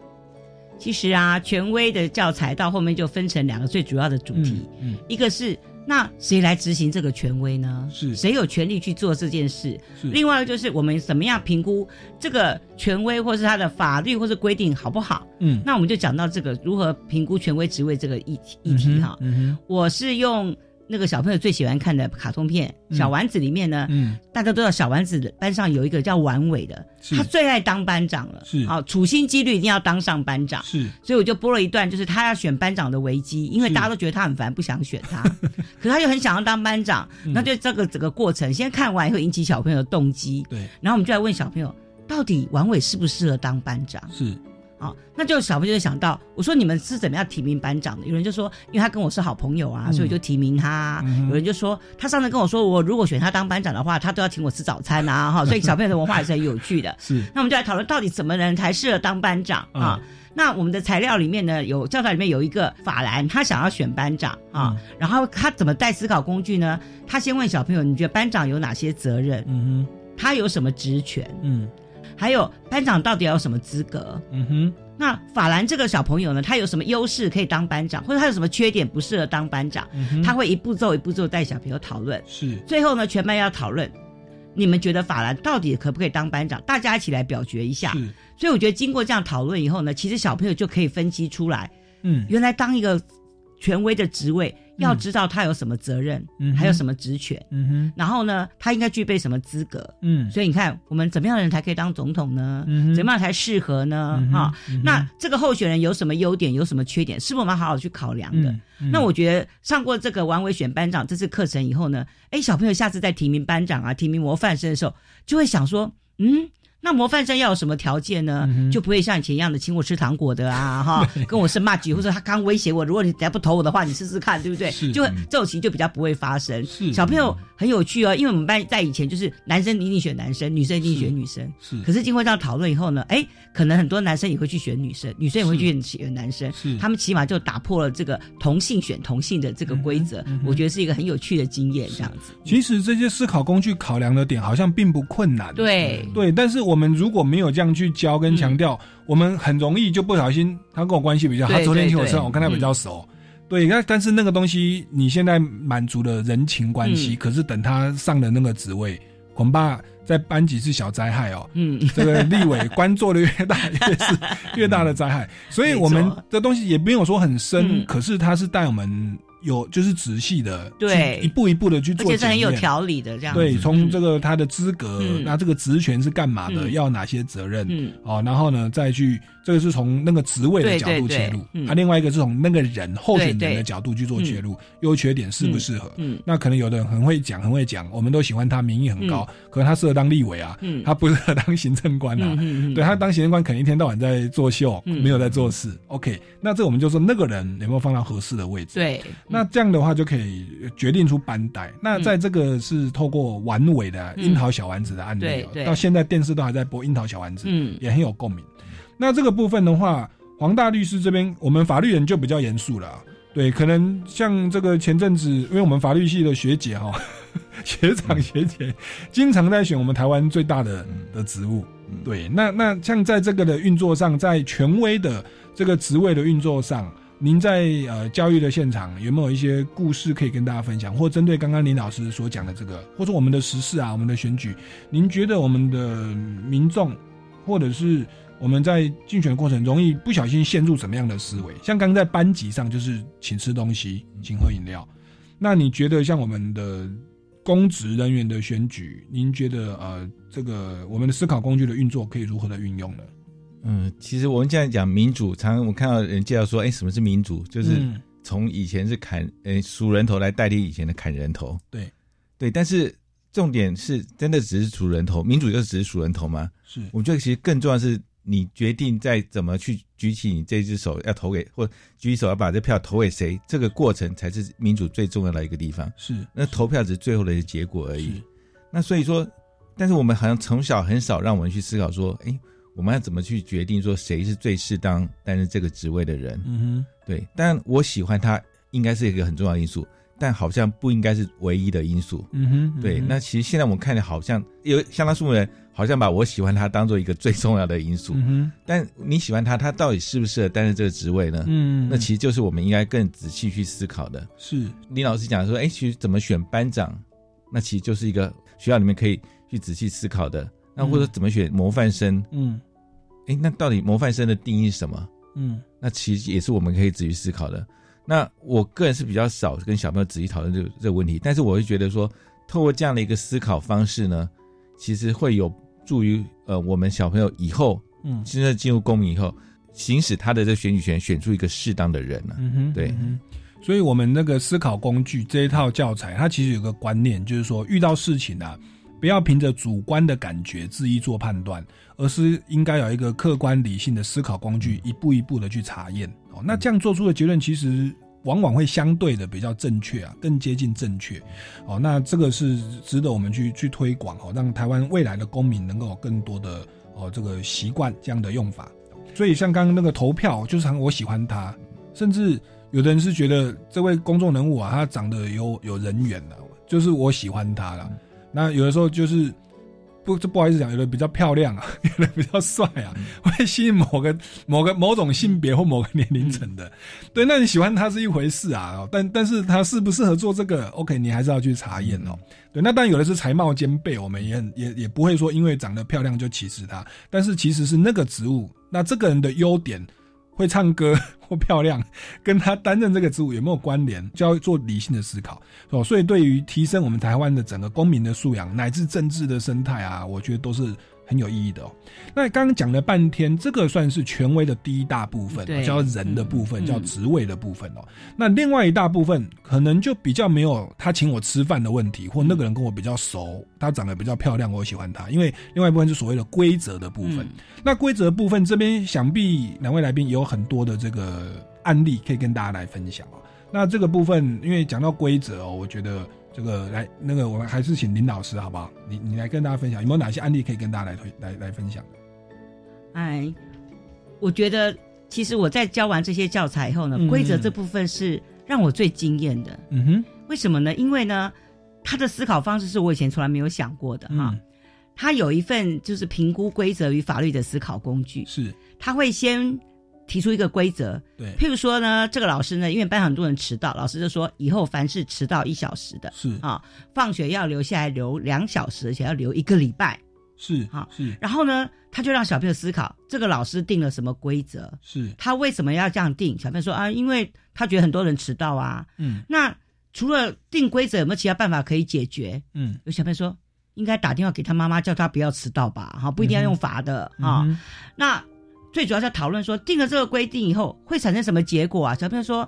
Speaker 4: 其实啊，权威的教材到后面就分成两个最主要的主题，嗯，一个是那谁来执行这个权威呢？
Speaker 1: 是
Speaker 4: 谁有权利去做这件事？
Speaker 1: 是
Speaker 4: 另外一个就是我们怎么样评估这个权威，或是它的法律或是规定好不好？
Speaker 1: 嗯，
Speaker 4: 那我们就讲到这个如何评估权威职位这个议题议题哈。
Speaker 1: 嗯
Speaker 4: 我是用。那个小朋友最喜欢看的卡通片《小丸子》里面呢，
Speaker 1: 嗯，
Speaker 4: 大家都知道小丸子班上有一个叫丸尾的，他最爱当班长了，
Speaker 1: 是。
Speaker 4: 好处心积虑一定要当上班长，
Speaker 1: 是，
Speaker 4: 所以我就播了一段，就是他要选班长的危机，因为大家都觉得他很烦，不想选他，可他又很想要当班长，那就这个整个过程，先看完以后引起小朋友的动机，
Speaker 1: 对，
Speaker 4: 然后我们就来问小朋友，到底丸尾适不适合当班长？
Speaker 1: 是。
Speaker 4: 好，那就小朋友就想到，我说你们是怎么样提名班长的？有人就说，因为他跟我是好朋友啊，所以就提名他。有人就说，他上次跟我说，我如果选他当班长的话，他都要请我吃早餐啊，哈。所以小朋友的文化也是很有趣的。
Speaker 1: 是，
Speaker 4: 那我们就来讨论，到底什么人才适合当班长啊？那我们的材料里面呢，有教材里面有一个法兰，他想要选班长啊，然后他怎么带思考工具呢？他先问小朋友，你觉得班长有哪些责任？
Speaker 1: 嗯哼
Speaker 4: 他有什么职权？
Speaker 1: 嗯。
Speaker 4: 还有班长到底要有什么资格？
Speaker 1: 嗯哼，
Speaker 4: 那法兰这个小朋友呢，他有什么优势可以当班长，或者他有什么缺点不适合当班长？他会一步骤一步骤带小朋友讨论，
Speaker 1: 是
Speaker 4: 最后呢，全班要讨论，你们觉得法兰到底可不可以当班长？大家一起来表决一下。
Speaker 1: 是，
Speaker 4: 所以我觉得经过这样讨论以后呢，其实小朋友就可以分析出来，
Speaker 1: 嗯
Speaker 4: 原来当一个权威的职位，要知道他有什么责任，
Speaker 1: 嗯
Speaker 4: 还有什么职权，
Speaker 1: 嗯哼，
Speaker 4: 然后呢，他应该具备什么资格。
Speaker 1: 嗯
Speaker 4: 所以你看，我们怎么样的人才可以当总统呢？
Speaker 1: 嗯
Speaker 4: 怎么样才适合呢？那这个候选人有什么优点，有什么缺点，是不是我们要好好去考量的？那我觉得上过这个王伟选班长这次课程以后呢，哎，小朋友下次在提名班长啊、提名模范生的时候，就会想说，嗯。那模范生要有什么条件呢？
Speaker 1: 嗯
Speaker 4: 就不会像以前一样的请我吃糖果的啊，哈，跟我生骂局，或者他刚威胁我，如果你再不投我的话，你试试看，对不对？
Speaker 1: 是
Speaker 4: 就这种情就比较不会发生。
Speaker 1: 是
Speaker 4: 小朋友很有趣哦，因为我们班在以前就是男生一定选男生，女生一定选女生。
Speaker 1: 是
Speaker 4: 可是经过这样讨论以后呢，哎，可能很多男生也会去选女生，女生也会去选男生。
Speaker 1: 是
Speaker 4: 他们起码就打破了这个同性选同性的这个规则，
Speaker 1: 嗯
Speaker 4: 我觉得是一个很有趣的经验，这样子。
Speaker 1: 其实这些思考工具考量的点好像并不困难，
Speaker 4: 对
Speaker 1: 对，但是我们如果没有这样去教跟强调，我们很容易就不小心，他跟我关系比较好，他昨天请我吃饭，
Speaker 4: 对。
Speaker 1: 我跟他比较熟。对，那但是那个东西你现在满足了人情关系，
Speaker 4: 嗯。
Speaker 1: 可是等他上了那个职位，恐怕在班级是小灾害哦。
Speaker 4: 嗯，
Speaker 1: 这个立委官做的越大，越是越大的灾害。所以我们的东西也没有说很深，
Speaker 4: 嗯。
Speaker 1: 可是他是带我们有就是仔细的，
Speaker 4: 对
Speaker 1: 一步一步的去做，
Speaker 4: 而且是很有条理的这样子。
Speaker 1: 对，从这个他的资格，
Speaker 4: 嗯
Speaker 1: 那这个职权是干嘛的，
Speaker 4: 嗯
Speaker 1: 要哪些责任，
Speaker 4: 嗯
Speaker 1: 哦，然后呢，再去这个是从那个职位的角度切入，啊，另外一个是从那个人候选人的角度去做切入，优缺点适不适合？
Speaker 4: 嗯，
Speaker 1: 那可能有的人很会讲，很会讲，我们都喜欢他，民意很高，可是他适合当立委啊，
Speaker 4: 嗯。
Speaker 1: 他不适合当行政官啊，
Speaker 4: 嗯
Speaker 1: 对他当行政官可能一天到晚在作秀，
Speaker 4: 嗯。
Speaker 1: 没有在做事。OK，那这我们就说那个人有没有放到合适的位置？
Speaker 4: 对，
Speaker 1: 那这样的话就可以决定出班带。那在这个是透过完尾的
Speaker 4: 嗯
Speaker 1: 樱桃小丸子的案例、到现在电视都还在播樱桃小丸子，
Speaker 4: 嗯。
Speaker 1: 也很有共鸣。那这个部分的话，黄大律师这边，我们法律人就比较严肃了啊。对，可能像这个前阵子，因为我们法律系的学姐哈、学长学姐经常在选我们台湾最大的的职务。对，那那像在这个的运作上，在权威的这个职位的运作上，您在呃教育的现场有没有一些故事可以跟大家分享，或针对刚刚林老师所讲的这个，或者我们的时事啊，我们的选举，您觉得我们的民众或者是我们在竞选的过程容易不小心陷入什么样的思维？像刚刚在班级上就是请吃东西，请喝饮料，那你觉得像我们的公职人员的选举，您觉得呃这个我们的思考工具的运作可以如何的运用呢？
Speaker 3: 嗯，其实我们现在讲民主，常常我看到人介绍说，哎，什么是民主？就是
Speaker 1: 嗯
Speaker 3: 从以前是砍，呃，数人头来代替以前的砍人头。
Speaker 1: 对，
Speaker 3: 对，但是重点是真的只是数人头，民主就只是数人头吗？
Speaker 1: 是，
Speaker 3: 我觉得其实更重要的是你决定再怎么去举起你这只手要投给，或举起手要把这票投给谁，这个过程才是民主最重要的一个地方。
Speaker 1: 是，
Speaker 3: 那投票只是最后的一个结果而已。那所以说，但是我们好像从小很少让我们去思考说，哎，我们要怎么去决定说谁是最适当担任这个职位的人？
Speaker 1: 嗯哼，
Speaker 3: 对。但我喜欢他，应该是一个很重要的因素，但好像不应该是唯一的因素。
Speaker 1: 嗯哼，
Speaker 3: 对。
Speaker 1: 嗯哼
Speaker 3: 那其实现在我们看的好像有相当数目人，好像把我喜欢他当做一个最重要的因素。
Speaker 1: 嗯，
Speaker 3: 但你喜欢他，他到底适不适合担任这个职位呢？
Speaker 1: 嗯
Speaker 3: 那其实就是我们应该更仔细去思考的。
Speaker 1: 是
Speaker 3: 李老师讲说，哎，其实怎么选班长，那其实就是一个学校里面可以去仔细思考的。那或者怎么选模范生，
Speaker 1: 嗯
Speaker 3: 哎，那到底模范生的定义是什么？
Speaker 1: 嗯
Speaker 3: 那其实也是我们可以仔细思考的。那我个人是比较少跟小朋友仔细讨论这个这个问题，但是我会觉得说，透过这样的一个思考方式呢，其实会有助于呃我们小朋友以后，
Speaker 1: 嗯。
Speaker 3: 现在进入公民以后，行使他的这个选举权，选出一个适当的人呢、
Speaker 1: 嗯哼，
Speaker 3: 对，
Speaker 1: 嗯哼。所以，我们那个思考工具这一套教材，它其实有个观念，就是说，遇到事情啊，不要凭着主观的感觉自意做判断，而是应该有一个客观理性的思考工具，一步一步的去查验。哦，那这样做出的结论，其实往往会相对的比较正确啊，更接近正确。哦，那这个是值得我们去去推广哦，让台湾未来的公民能够有更多的哦这个习惯这样的用法。所以像刚刚那个投票，就是我喜欢他，甚至有的人是觉得这位公众人物啊，他长得有有人缘的、就是我喜欢他了。那有的时候就是不这不好意思讲，有的比较漂亮啊，有的比较帅啊，会吸引某个某个某种性别或某个年龄层的。对，那你喜欢他是一回事啊，但但是他适不适合做这个，OK，你还是要去查验哦。对，那当然有的是才貌兼备，我们也很也也不会说因为长得漂亮就歧视他，但是其实是那个职务，那这个人的优点。会唱歌 或漂亮，跟他担任这个职务有没有关联，就要做理性的思考哦。所以，对于提升我们台湾的整个公民的素养，乃至政治的生态啊，我觉得都是。很有意义的哦。那刚刚讲了半天，这个算是权威的第一大部分，叫人的部分，叫职位的部分哦。那另外一大部分可能就比较没有他请我吃饭的问题，或那个人跟我比较熟，他长得比较漂亮，我喜欢他。因为另外一部分是所谓的规则的部分。那规则部分这边想必两位来宾也有很多的这个案例可以跟大家来分享哦。那这个部分，因为讲到规则哦，我觉得。这个来，那个我们还是请林老师好不好？你你来跟大家分享，有没有哪些案例可以跟大家来推来来分享？
Speaker 4: 哎，我觉得其实我在教完这些教材以后呢，规则这部分是让我最惊艳的。嗯哼，为什么呢？因为呢，他的思考方式是我以前从来没有想过的哈。他有一份就是评估规则与法律的思考工具，
Speaker 1: 是
Speaker 4: 他会先。提出一个规则，
Speaker 1: 对，
Speaker 4: 譬如说呢，这个老师呢，因为班很多人迟到，老师就说以后凡是迟到一小时的，
Speaker 1: 是
Speaker 4: 啊，放学要留下来留两小时，而且要留一个礼拜，
Speaker 1: 是
Speaker 4: 啊，
Speaker 1: 是。
Speaker 4: 然后呢，他就让小朋友思考，这个老师定了什么规则？
Speaker 1: 是，
Speaker 4: 他为什么要这样定？小朋友说啊，因为他觉得很多人迟到啊。嗯，那除了定规则，有没有其他办法可以解决？嗯，有小朋友说，应该打电话给他妈妈，叫他不要迟到吧？哈，不一定要用罚的啊。那。最主要在讨论说定了这个规定以后会产生什么结果啊？小朋友说，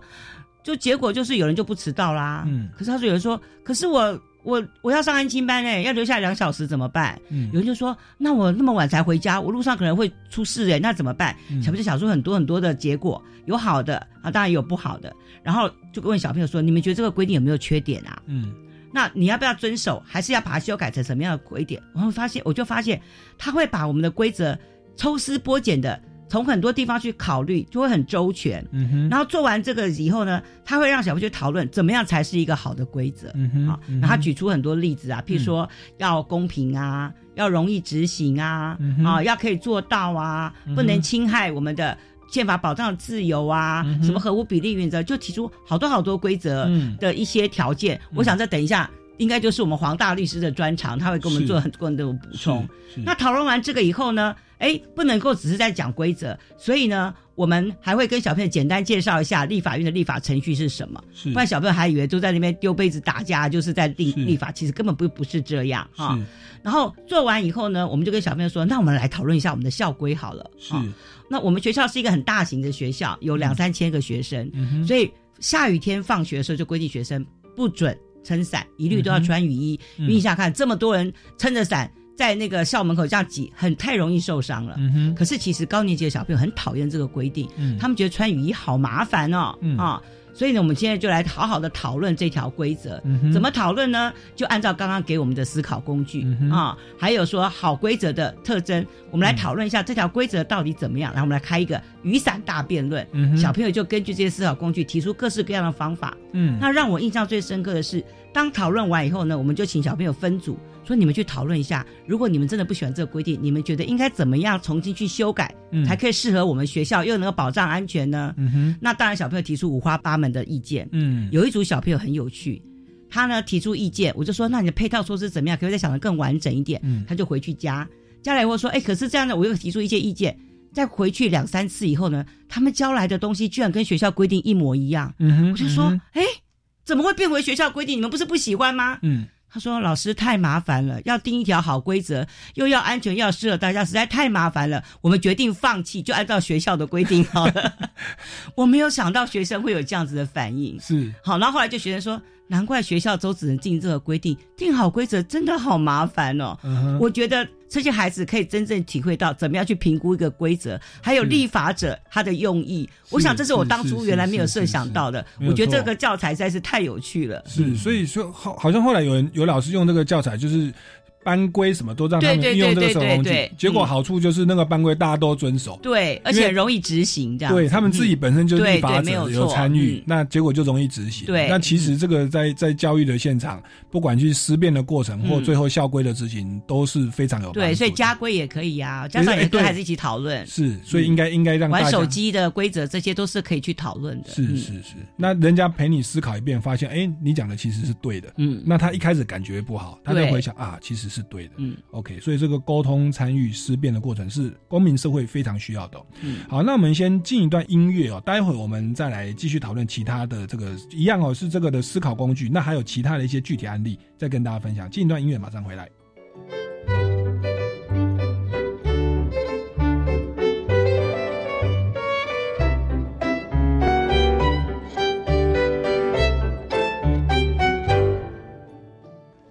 Speaker 4: 就结果就是有人就不迟到啦。嗯，可是他说有人说，可是我我我要上安亲班哎，要留下两小时怎么办？嗯，有人就说，那我那么晚才回家，我路上可能会出事哎，那怎么办？小朋友想出很多很多的结果，有好的啊，当然有不好的。然后就问小朋友说，你们觉得这个规定有没有缺点啊？嗯，那你要不要遵守，还是要把它修改成什么样的规定？然后发现，我就发现他会把我们的规则抽丝剥茧的。从很多地方去考虑，就会很周全。嗯哼。然后做完这个以后呢，他会让小朋友去讨论怎么样才是一个好的规则。嗯哼。好，然后举出很多例子啊，譬如说要公平啊，要容易执行啊，啊，要可以做到啊，不能侵害我们的宪法保障的自由啊，什么合乎比例原则，就提出好多好多规则的一些条件。我想再等一下，应该就是我们黄大律师的专长，他会给我们做很多的补充。那讨论完这个以后呢？哎，不能够只是在讲规则，所以呢，我们还会跟小朋友简单介绍一下立法院的立法程序是什么，不然小朋友还以为都在那边丢杯子打架，就是在立立法，其实根本不不是这样哈。然后做完以后呢，我们就跟小朋友说，那我们来讨论一下我们的校规好了。
Speaker 1: 是，
Speaker 4: 那我们学校是一个很大型的学校，有两三千个学生，所以下雨天放学的时候就规定学生不准撑伞，一律都要穿雨衣。你想看这么多人撑着伞。在那个校门口这样挤，很太容易受伤了。可是其实高年级的小朋友很讨厌这个规定，他们觉得穿雨衣好麻烦哦嗯啊。所以呢，我们现在就来好好的讨论这条规则。怎么讨论呢？就按照刚刚给我们的思考工具啊，还有说好规则的特征，我们来讨论一下这条规则到底怎么样。然后我们来开一个雨伞大辩论。小朋友就根据这些思考工具提出各式各样的方法。嗯，那让我印象最深刻的是，当讨论完以后呢，我们就请小朋友分组。说你们去讨论一下，如果你们真的不喜欢这个规定，你们觉得应该怎么样重新去修改，才可以适合我们学校又能够保障安全呢？嗯哼。那当然，小朋友提出五花八门的意见。嗯。有一组小朋友很有趣，他呢提出意见，我就说：那你的配套措施怎么样？可不可以再想的更完整一点。嗯。他就回去加，加来以后说：哎，可是这样的，我又提出一些意见。再回去两三次以后呢，他们交来的东西居然跟学校规定一模一样。嗯哼。我就说：哎，怎么会变回学校规定？你们不是不喜欢吗？嗯。他说：“老师太麻烦了，要定一条好规则，又要安全，要适合大家，实在太麻烦了。我们决定放弃，就按照学校的规定 好了。我没有想到学生会有这样子的反应。
Speaker 1: 是
Speaker 4: 好，然后后来就学生说。”难怪学校都只能定这个规定，定好规则真的好麻烦哦。我觉得这些孩子可以真正体会到怎么样去评估一个规则，还有立法者他的用意。我想这是我当初原来没有设想到的。我觉得这个教材实在是太有趣了。
Speaker 1: 是，所以说好，好像后来有人有老师用这个教材，就是班规什么都让他们用这个
Speaker 4: 对
Speaker 1: 摄考工结果
Speaker 4: 嗯。
Speaker 1: 好处就是那个班规大家都遵守，
Speaker 4: 对，而且容易执行这样。
Speaker 1: 对他们自己本身就是立法
Speaker 4: 对对没有
Speaker 1: 者有参与
Speaker 4: 嗯，
Speaker 1: 那结果就容易执行。
Speaker 4: 对。
Speaker 1: 那其实这个在在教育的现场，不管去思辨的过程或
Speaker 4: 嗯。
Speaker 1: 最后校规的执行，都是非常有
Speaker 4: 对，所以家规也可以啊，家长也
Speaker 1: 哎对。
Speaker 4: 跟孩子一起讨论。
Speaker 1: 是，所以应该应该让
Speaker 4: 玩手机的规则，这些都是可以去讨论的。
Speaker 1: 是
Speaker 4: 嗯。
Speaker 1: 是是，那人家陪你思考一遍，发现哎，你讲的其实是对的。
Speaker 4: 嗯，
Speaker 1: 那他一开始感觉不好，他就
Speaker 4: 对。
Speaker 1: 回想啊，其实是对的。
Speaker 4: 嗯
Speaker 1: ，OK，所以这个沟通、参与、思辨的过程是公民社会非常需要的哦。
Speaker 4: 嗯，
Speaker 1: 好，那我们先进一段音乐哦，待会我们再来继续讨论其他的这个一样哦，是这个的思考工具。那还有其他的一些具体案例，再跟大家分享。进一段音乐，马上回来。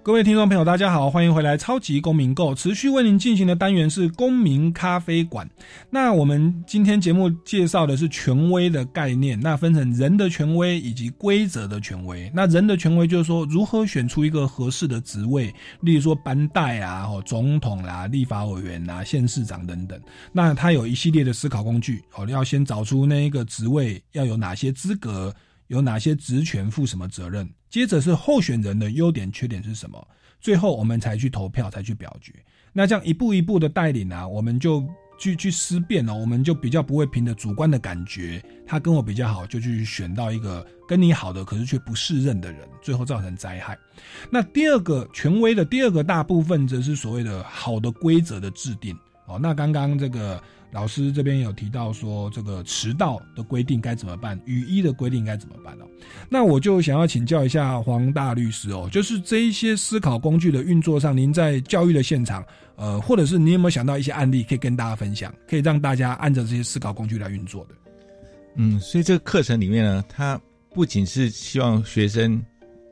Speaker 1: 各位听众朋友，大家好，欢迎回来《超级公民购》，持续为您进行的单元是公民咖啡馆。那我们今天节目介绍的是权威的概念，那分成人的权威以及规则的权威。那人的权威就是说，如何选出一个合适的职位，例如说班代啊、哦总统啦、立法委员啦、县市长等等。那它有一系列的思考工具哦，要先找出那一个职位要有哪些资格。有哪些职权负什么责任？接着是候选人的优点缺点是什么？最后我们才去投票，才去表决。那这样一步一步的带领啊，我们就去去思辨哦，我们就比较不会凭着主观的感觉，他跟我比较好，就去选到一个跟你好的，可是却不适任的人，最后造成灾害。那第二个权威的第二个大部分，则是所谓的好的规则的制定哦。那刚刚这个。老师这边有提到说，这个迟到的规定该怎么办？雨衣的规定该怎么办哦？那我就想要请教一下黄大律师哦，就是这一些思考工具的运作上，您在教育的现场，呃，或者是你有没有想到一些案例可以跟大家分享，可以让大家按照这些思考工具来运作的？
Speaker 3: 嗯，所以这个课程里面呢，它不仅是希望学生，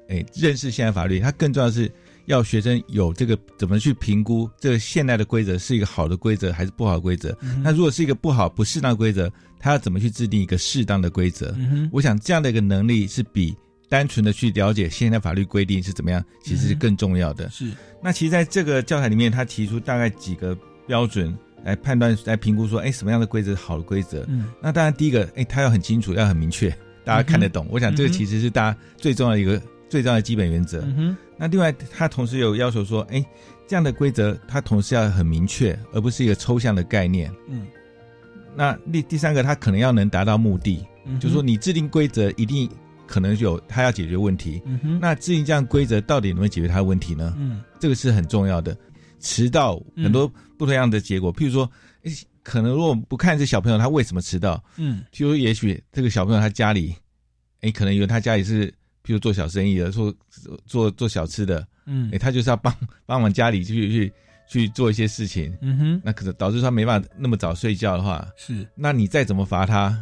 Speaker 3: 哎，认识现代法律，它更重要的是。要学生有这个怎么去评估这个现代的规则是一个好的规则还是不好的规则？
Speaker 1: 嗯、
Speaker 3: 那如果是一个不好不适当的规则，他要怎么去制定一个适当的规则？
Speaker 1: 嗯、
Speaker 3: 我想这样的一个能力是比单纯的去了解现在法律规定是怎么样，其实是更重要的。
Speaker 1: 嗯、是。
Speaker 3: 那其实在这个教材里面，他提出大概几个标准来判断、来评估说，哎，什么样的规则是好的规则？
Speaker 1: 嗯。
Speaker 3: 那当然第一个，哎，他要很清楚，要很明确，大家看得懂。我想这个其实是大家最重要的一个。最重要的基本原则。
Speaker 1: 嗯、
Speaker 3: 那另外，他同时有要求说，哎，这样的规则，它同时要很明确，而不是一个抽象的概念。
Speaker 1: 嗯。
Speaker 3: 那第第三个，他可能要能达到目的，
Speaker 1: 嗯、
Speaker 3: 就是说你制定规则一定可能有他要解决问题。
Speaker 1: 嗯、
Speaker 3: 那制定这样规则到底能不能解决他的问题呢？
Speaker 1: 嗯，
Speaker 3: 这个是很重要的。迟到很多不同样的结果，譬如说，哎，可能如果我们不看这小朋友他为什么迟到，
Speaker 1: 嗯，
Speaker 3: 譬如也许这个小朋友他家里，哎，可能以为他家里是。譬如做小生意的，做做做小吃的，
Speaker 1: 嗯，
Speaker 3: 哎，他就是要帮 帮忙家里去去去做一些事情，
Speaker 1: 嗯哼，
Speaker 3: 那可能导致他没办法那么早睡觉的话，
Speaker 1: 是，
Speaker 3: 那你再怎么罚他，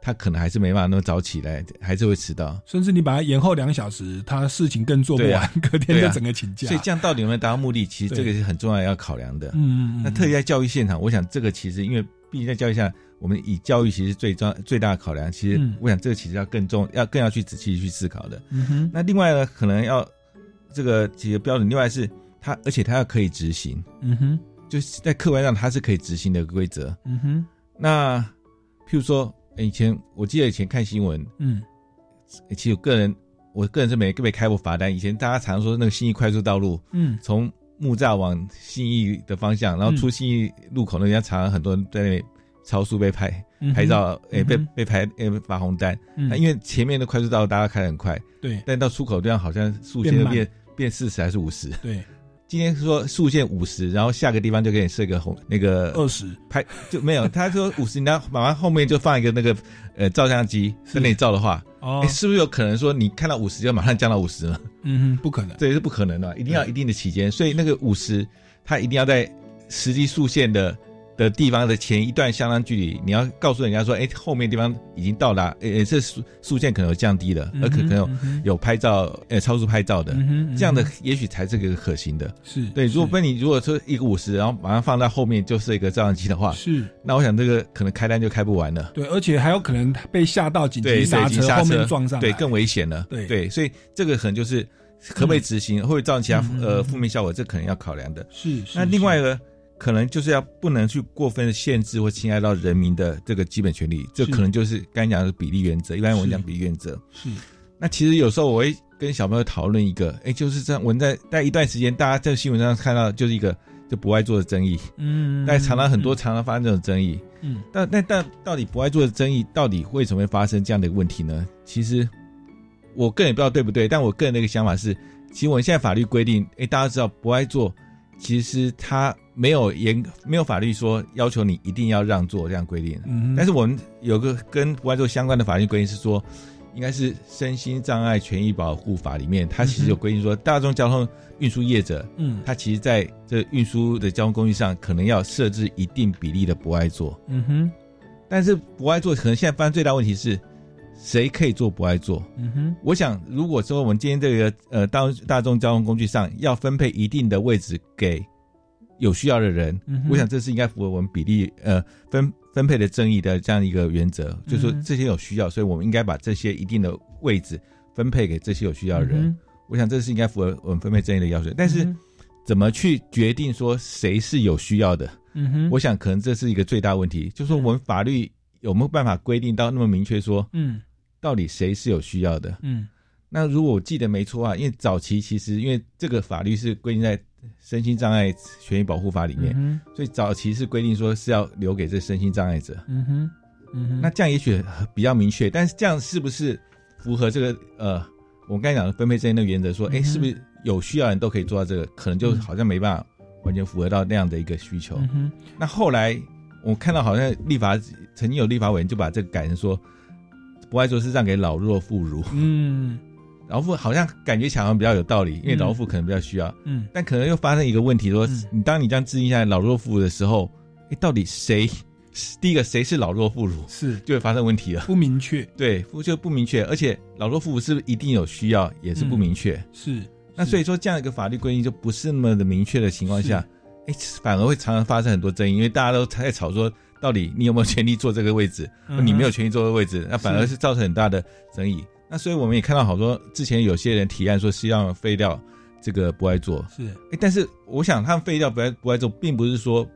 Speaker 3: 他可能还是没办法那么早起来，还是会迟到，
Speaker 1: 甚至你把他延后两小时，他事情更做不完，
Speaker 3: 啊、
Speaker 1: 隔天就整个请假。
Speaker 3: 所以这样到底有没有达到目的？其实这个是很重要要考量的。
Speaker 1: 嗯嗯嗯。
Speaker 3: 那特意在教育现场，我想这个其实因为毕竟在教育下。我们以教育其实最重最大的考量，其实我想这个其实要更重，要更要去仔细去思考的。
Speaker 1: 嗯哼。
Speaker 3: 那另外呢，可能要这个几个标准，另外是它，而且它要可以执行。
Speaker 1: 嗯哼。
Speaker 3: 就是在客观上它是可以执行的规则。
Speaker 1: 嗯哼。
Speaker 3: 那譬如说，以前我记得以前看新闻，
Speaker 1: 嗯，
Speaker 3: 其实我个人我个人是没被开过罚单。以前大家常说那个新义快速道路，
Speaker 1: 嗯，
Speaker 3: 从木栅往信义的方向，然后出信义路口那边，常常很多人在那里。超速被拍拍照，诶、欸，被被拍诶发红单。
Speaker 1: 嗯
Speaker 3: 那因为前面的快速道路大家开的很快，
Speaker 1: 对，
Speaker 3: 但到出口这样好像速限变变四十还是五十。
Speaker 1: 对，
Speaker 3: 今天说竖线五十，然后下个地方就给你设个红那个
Speaker 1: 二十，
Speaker 3: 拍就没有。他说五十，你要马上后面就放一个那个呃照相机在那里照的话，
Speaker 1: 哦、
Speaker 3: 欸，是不是有可能说你看到五十就马上降到五十了？
Speaker 1: 嗯哼，不可能，
Speaker 3: 这也是不可能的，一定要一定的期间，所以那个五十，它一定要在实际竖线的。的地方的前一段相当距离，你要告诉人家说，哎，后面地方已经到达，哎，这速速线可能有降低了，
Speaker 1: 嗯、
Speaker 3: 而可可能有,、嗯、有拍照，呃，超速拍照的，
Speaker 1: 嗯、
Speaker 3: 这样的也许才是个可行的。
Speaker 1: 是
Speaker 3: 对，如果被你如果说一个五十，然后马上放在后面就是一个照相机的话，
Speaker 1: 是，
Speaker 3: 那我想这个可能开单就开不完了。
Speaker 1: 对，而且还有可能被吓到紧急刹车，后面撞上，
Speaker 3: 对，更危险了。
Speaker 1: 对
Speaker 3: 对，所以这个可能就是可不可以执行，会不会造成其他呃负面效果，这可能要考量的。
Speaker 1: 是。
Speaker 3: 那另外一个可能就是要不能去过分的限制或侵害到人民的这个基本权利，这可能就是刚才讲的比例原则。一般我们讲比例原则。
Speaker 1: 是。
Speaker 3: 那其实有时候我会跟小朋友讨论一个，哎，就是这样。我在在一段时间，大家在新闻上看到就是一个就不爱做的争议。嗯。但常常很多常常发生这种争议。嗯。但但但到底不爱做的争议，到底为什么会发生这样的一个问题呢？其实我个人也不知道对不对，但我个人的一个想法是，其实我们现在法律规定，哎，大家知道不爱做，其实他没有严没有法律说要求你一定要让座这样规定。嗯。但是我们有个跟不爱做相关的法律规定是说。应该是身心障碍权益保护法里面，它其实有规定说，大众交通运输业者，嗯，他其实在这运输的交通工具上，可能要设置一定比例的不爱座，嗯哼。但是不爱座可能现在发生最大问题是，谁可以做不爱座？嗯哼。我想，如果说我们今天这个呃大大众交通工具上要分配一定的位置给有需要的人，我想这是应该符合我们比例呃分。分配的正义的这样一个原则，就是说这些有需要，所以我们应该把这些一定的位置分配给这些有需要的人。我想这是应该符合我们分配正义的要求。但是怎么去决定说谁是有需要的？嗯哼，我想可能这是一个最大问题，就是说我们法律有没有办法规定到那么明确说，嗯，到底谁是有需要的？嗯，那如果我记得没错啊，因为早期其实因为这个法律是规定在。身心障碍权益保护法里面，所以早期是规定说是要留给这身心障碍者。嗯哼，嗯哼，那这样也许比较明确，但是这样是不是符合这个呃，我刚才讲的分配正义的原则？说，哎，是不是有需要人都可以做到这个？可能就好像没办法完全符合到那样的一个需求。那后来我看到好像立法曾经有立法委员就把这个改成说，不爱做是让给老弱妇孺。嗯。劳妇好像感觉好像比较有道理，因为老妇可能比较需要，嗯，但可能又发生一个问题，说你当你这样制定下来老弱妇孺的时候，哎，到底谁第一个谁是老弱妇孺，
Speaker 1: 是。
Speaker 3: 就会发生问题了，
Speaker 1: 不明确，
Speaker 3: 对，就不明确，而且老弱妇孺是不是一定有需要，也是不明确，
Speaker 1: 是，
Speaker 3: 那所以说这样一个法律规定就不是那么的明确的情况下，哎，反而会常常发生很多争议，因为大家都在吵说，到底你有没有权利坐这个位置，你没有权利坐这个位置，那反而是造成很大的争议。那所以我们也看到好多之前有些人提案说，希望废掉这个不爱做，
Speaker 1: 是，
Speaker 3: 哎，但是我想他们废掉不爱不爱做，并不是说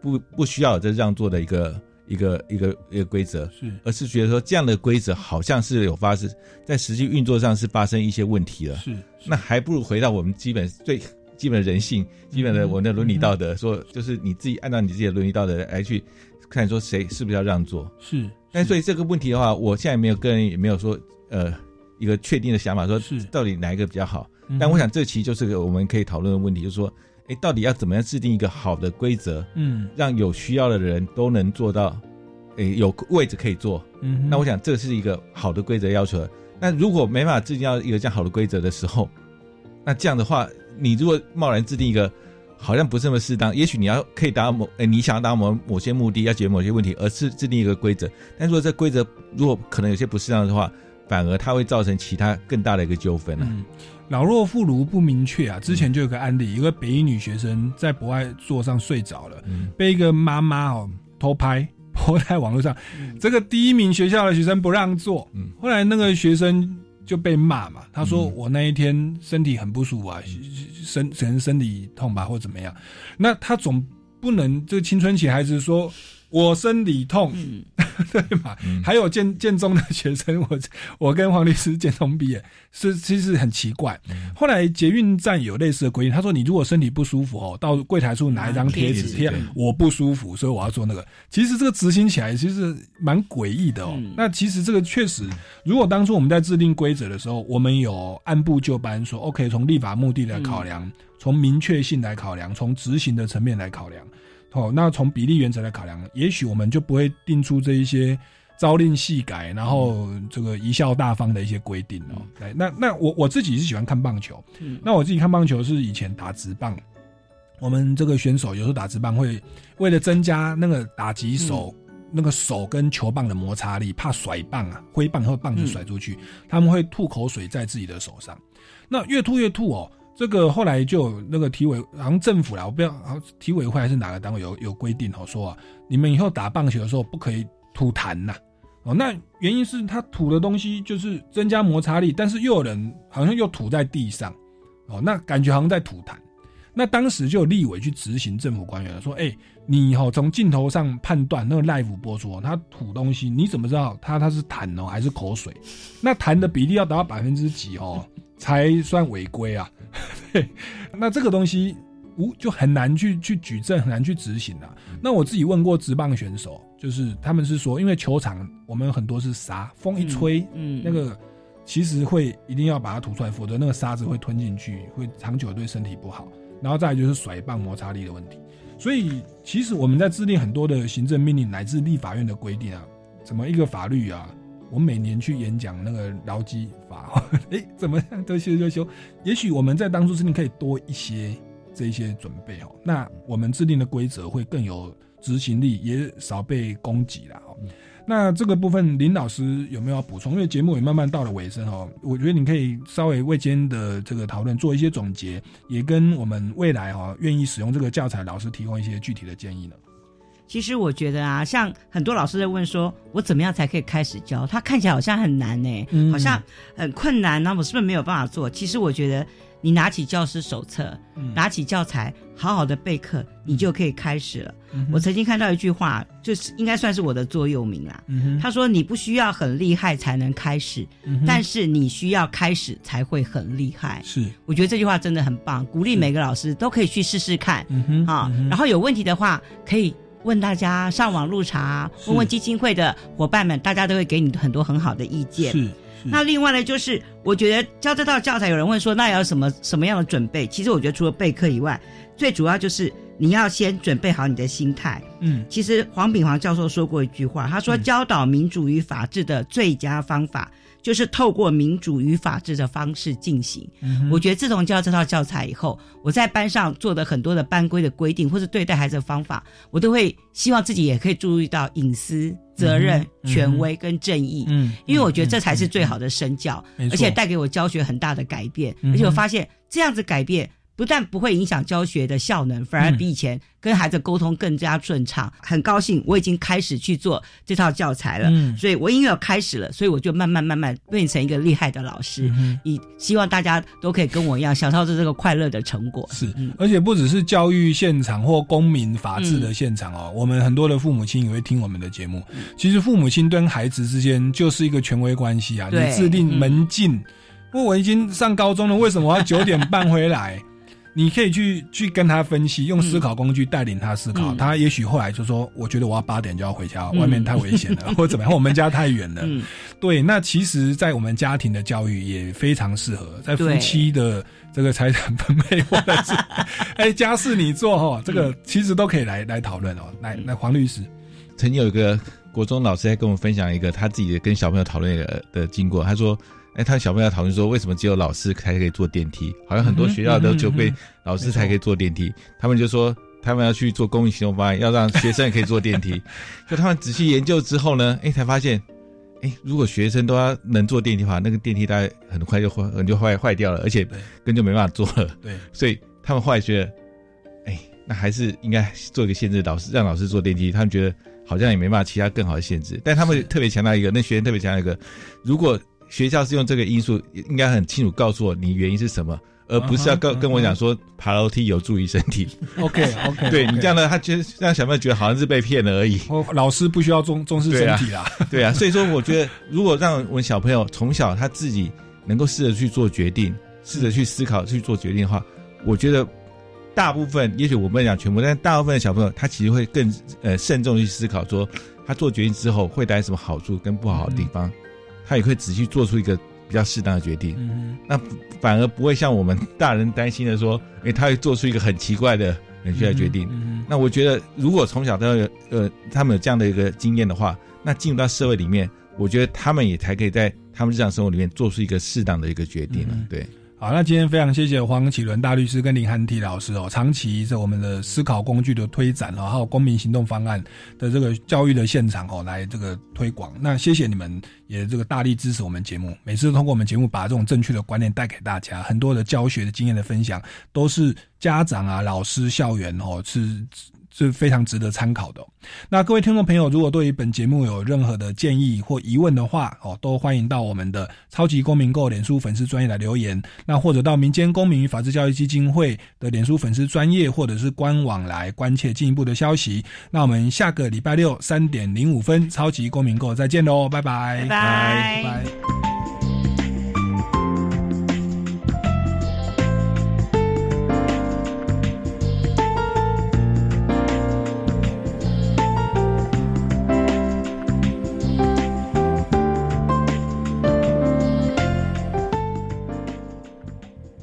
Speaker 3: 不不需要这让座的一个一个一个一个规则，
Speaker 1: 是，
Speaker 3: 而是觉得说这样的规则好像是有发生，在实际运作上是发生一些问题了，
Speaker 1: 是，
Speaker 3: 那还不如回到我们基本最基本的人性，基本的我们的伦理道德，说就是你自己按照你自己的伦理道德来去看，说谁是不是要让座，
Speaker 1: 是，
Speaker 3: 但所以这个问题的话，我现在没有个人也没有说。呃，一个确定的想法，说是到底哪一个比较好？但我想这其实就是个我们可以讨论的问题，就是说，哎，到底要怎么样制定一个好的规则，嗯，让有需要的人都能做到，哎，有位置可以坐。嗯，那我想这是一个好的规则要求。那如果没办法制定到一个这样好的规则的时候，那这样的话，你如果贸然制定一个好像不是那么适当，也许你要可以达到某，哎，你想要达到某某些目的，要解决某些问题，而是制定一个规则。但如果这规则如果可能有些不适当的话，反而它会造成其他更大的一个纠纷呢。
Speaker 1: 老弱妇孺不明确啊，之前就有个案例，一个北医女学生在博爱座上睡着了，被一个妈妈哦偷拍，泼在网络上。这个第一名学校的学生不让座，后来那个学生就被骂嘛。他说：“我那一天身体很不舒服啊，身可能身体痛吧，或怎么样。”那他总不能这个青春期孩子说。我生理痛，对嘛？还有建建中的学生，我我跟黄律师建中毕业，是其实很奇怪。后来捷运站有类似的规定，他说你如果身体不舒服哦，到柜台处拿一张贴纸贴，我不舒服，所以我要做那个。其实这个执行起来其实蛮诡异的哦。那其实这个确实，如果当初我们在制定规则的时候，我们有按部就班说，OK，从立法目的来考量，从明确性来考量，从执行的层面来考量。哦，那从比例原则来考量，也许我们就不会定出这一些朝令夕改，然后这个贻笑大方的一些规定哦。来，那那我我自己是喜欢看棒球，那我自己看棒球是以前打直棒，我们这个选手有时候打直棒会为了增加那个打击手那个手跟球棒的摩擦力，怕甩棒啊，挥棒或棒子甩出去，他们会吐口水在自己的手上，那越吐越吐哦。这个后来就那个体委，好像政府啦，我不知道，体委会还是哪个单位有有规定哦，说啊，你们以后打棒球的时候不可以吐痰呐，哦，那原因是他吐的东西就是增加摩擦力，但是又有人好像又吐在地上，哦，那感觉好像在吐痰。那当时就有立委去执行政府官员说：“哎，你哈从镜头上判断那个 live 播出，他吐东西，你怎么知道他他是痰哦还是口水？那痰的比例要达到百分之几哦才算违规啊？对，那这个东西无就很难去去举证，很难去执行啊。那我自己问过职棒选手，就是他们是说，因为球场我们很多是沙，风一吹，嗯，那个其实会一定要把它吐出来，否则那个沙子会吞进去，会长久对身体不好。”然后再就是甩棒摩擦力的问题，所以其实我们在制定很多的行政命令乃至立法院的规定啊，怎么一个法律啊，我每年去演讲那个劳基法，哎，怎么样都修修修，也许我们在当初制定可以多一些这些准备哦，那我们制定的规则会更有执行力，也少被攻击了哦。那这个部分林老师有没有要补充？因为节目也慢慢到了尾声哦，我觉得你可以稍微为今天的这个讨论做一些总结，也跟我们未来哈愿意使用这个教材老师提供一些具体的建议呢。
Speaker 4: 其实我觉得啊，像很多老师在问说，我怎么样才可以开始教？他看起来好像很难呢，好像很困难，那我是不是没有办法做？其实我觉得。你拿起教师手册，拿起教材，好好的备课，你就可以开始了。我曾经看到一句话，就是应该算是我的座右铭啦。他说：“你不需要很厉害才能开始，但是你需要开始才会很厉害。”
Speaker 1: 是，
Speaker 4: 我觉得这句话真的很棒，鼓励每个老师都可以去试试看。啊，然后有问题的话，可以问大家上网路查，问问基金会的伙伴们，大家都会给你很多很好的意见。
Speaker 1: 是。
Speaker 4: 那另外呢，就是我觉得教这套教材，有人问说，那要什么什么样的准备？其实我觉得除了备课以外，最主要就是你要先准备好你的心态。嗯，其实黄炳煌教授说过一句话，他说教导民主与法治的最佳方法。就是透过民主与法治的方式进行。我觉得自从教这套教材以后，我在班上做的很多的班规的规定，或是对待孩子的方法，我都会希望自己也可以注意到隐私、责任、权威跟正义。嗯，因为我觉得这才是最好的身教，而且带给我教学很大的改变。而且我发现这样子改变。不但不会影响教学的效能，反而比以前跟孩子沟通更加顺畅。很高兴我已经开始去做这套教材了，嗯所以我因为开始了，所以我就慢慢慢慢变成一个厉害的老师。以希望大家都可以跟我一样享受着这个快乐的成果。
Speaker 1: 是，而且不只是教育现场或公民法治的现场哦，我们很多的父母亲也会听我们的节目。其实父母亲跟孩子之间就是一个权威关系啊，你制定门禁。不，我已经上高中了，为什么我要九点半回来？你可以去去跟他分析，用思考工具带领他思考。他也许后来就说：“我觉得我要八点就要回家，外面太危险了，或者怎么样？我们家太远了。”对，那其实，在我们家庭的教育也非常适合，在夫妻的这个财产分配或者是 哎家事你做哈，这个其实都可以来来讨论哦。来，来黄律师，
Speaker 3: 曾经有一个国中老师在跟我们分享一个他自己的跟小朋友讨论的的经过，他说。哎，他小朋友讨论说，为什么只有老师才可以坐电梯？好像很多学校都就被老师才可以坐电梯。他们就说，他们要去做公益行动方案，要让学生也可以坐电梯。就他们仔细研究之后呢，哎，才发现，哎，如果学生都要能坐电梯的话，那个电梯大概很快就坏，就坏坏掉了，而且根本就没办法坐了。
Speaker 1: 对，
Speaker 3: 所以他们后来觉得，哎，那还是应该做一个限制，老师让老师坐电梯。他们觉得好像也没办法其他更好的限制，但他们特别强调一个，那学生特别强调一个，如果。学校是用这个因素，应该很清楚告诉我你原因是什么，而不是要跟跟我讲说爬楼梯有助于身体。
Speaker 1: OK OK，
Speaker 3: 对你这样呢，他觉得让小朋友觉得好像是被骗了而已。
Speaker 1: 老师不需要重重视身体啦。
Speaker 3: 对啊，所以说我觉得，如果让我们小朋友从小他自己能够试着去做决定，试着去思考去做决定的话，我觉得大部分，也许我不能讲全部，但大部分的小朋友他其实会更呃慎重去思考，说他做决定之后会带来什么好处跟不好的地方。他也会仔细做出一个比较适当的决定，那反而不会像我们大人担心的说，哎，他会做出一个很奇怪的很需要决定。那我觉得，如果从小都有呃他们有这样的一个经验的话，那进入到社会里面，我觉得他们也才可以在他们日常生活里面做出一个适当的一个决定了。对。
Speaker 1: 好，那今天非常谢谢黄启伦大律师跟林汉体老师哦，长期在我们的思考工具的推展哦，还有公民行动方案的这个教育的现场哦，来这个推广。那谢谢你们也这个大力支持我们节目，每次通过我们节目把这种正确的观念带给大家，很多的教学的经验的分享都是家长啊、老师、校园哦是。是非常值得参考的哦、那各位听众朋友，如果对于本节目有任何的建议或疑问的话，哦，都欢迎到我们的超级公民购脸书粉丝专业来留言，那或者到民间公民与法治教育基金会的脸书粉丝专业或者是官网来关切进一步的消息。那我们下个礼拜六三点零五分超级公民购再见喽，拜拜，
Speaker 4: 拜拜
Speaker 1: 拜拜。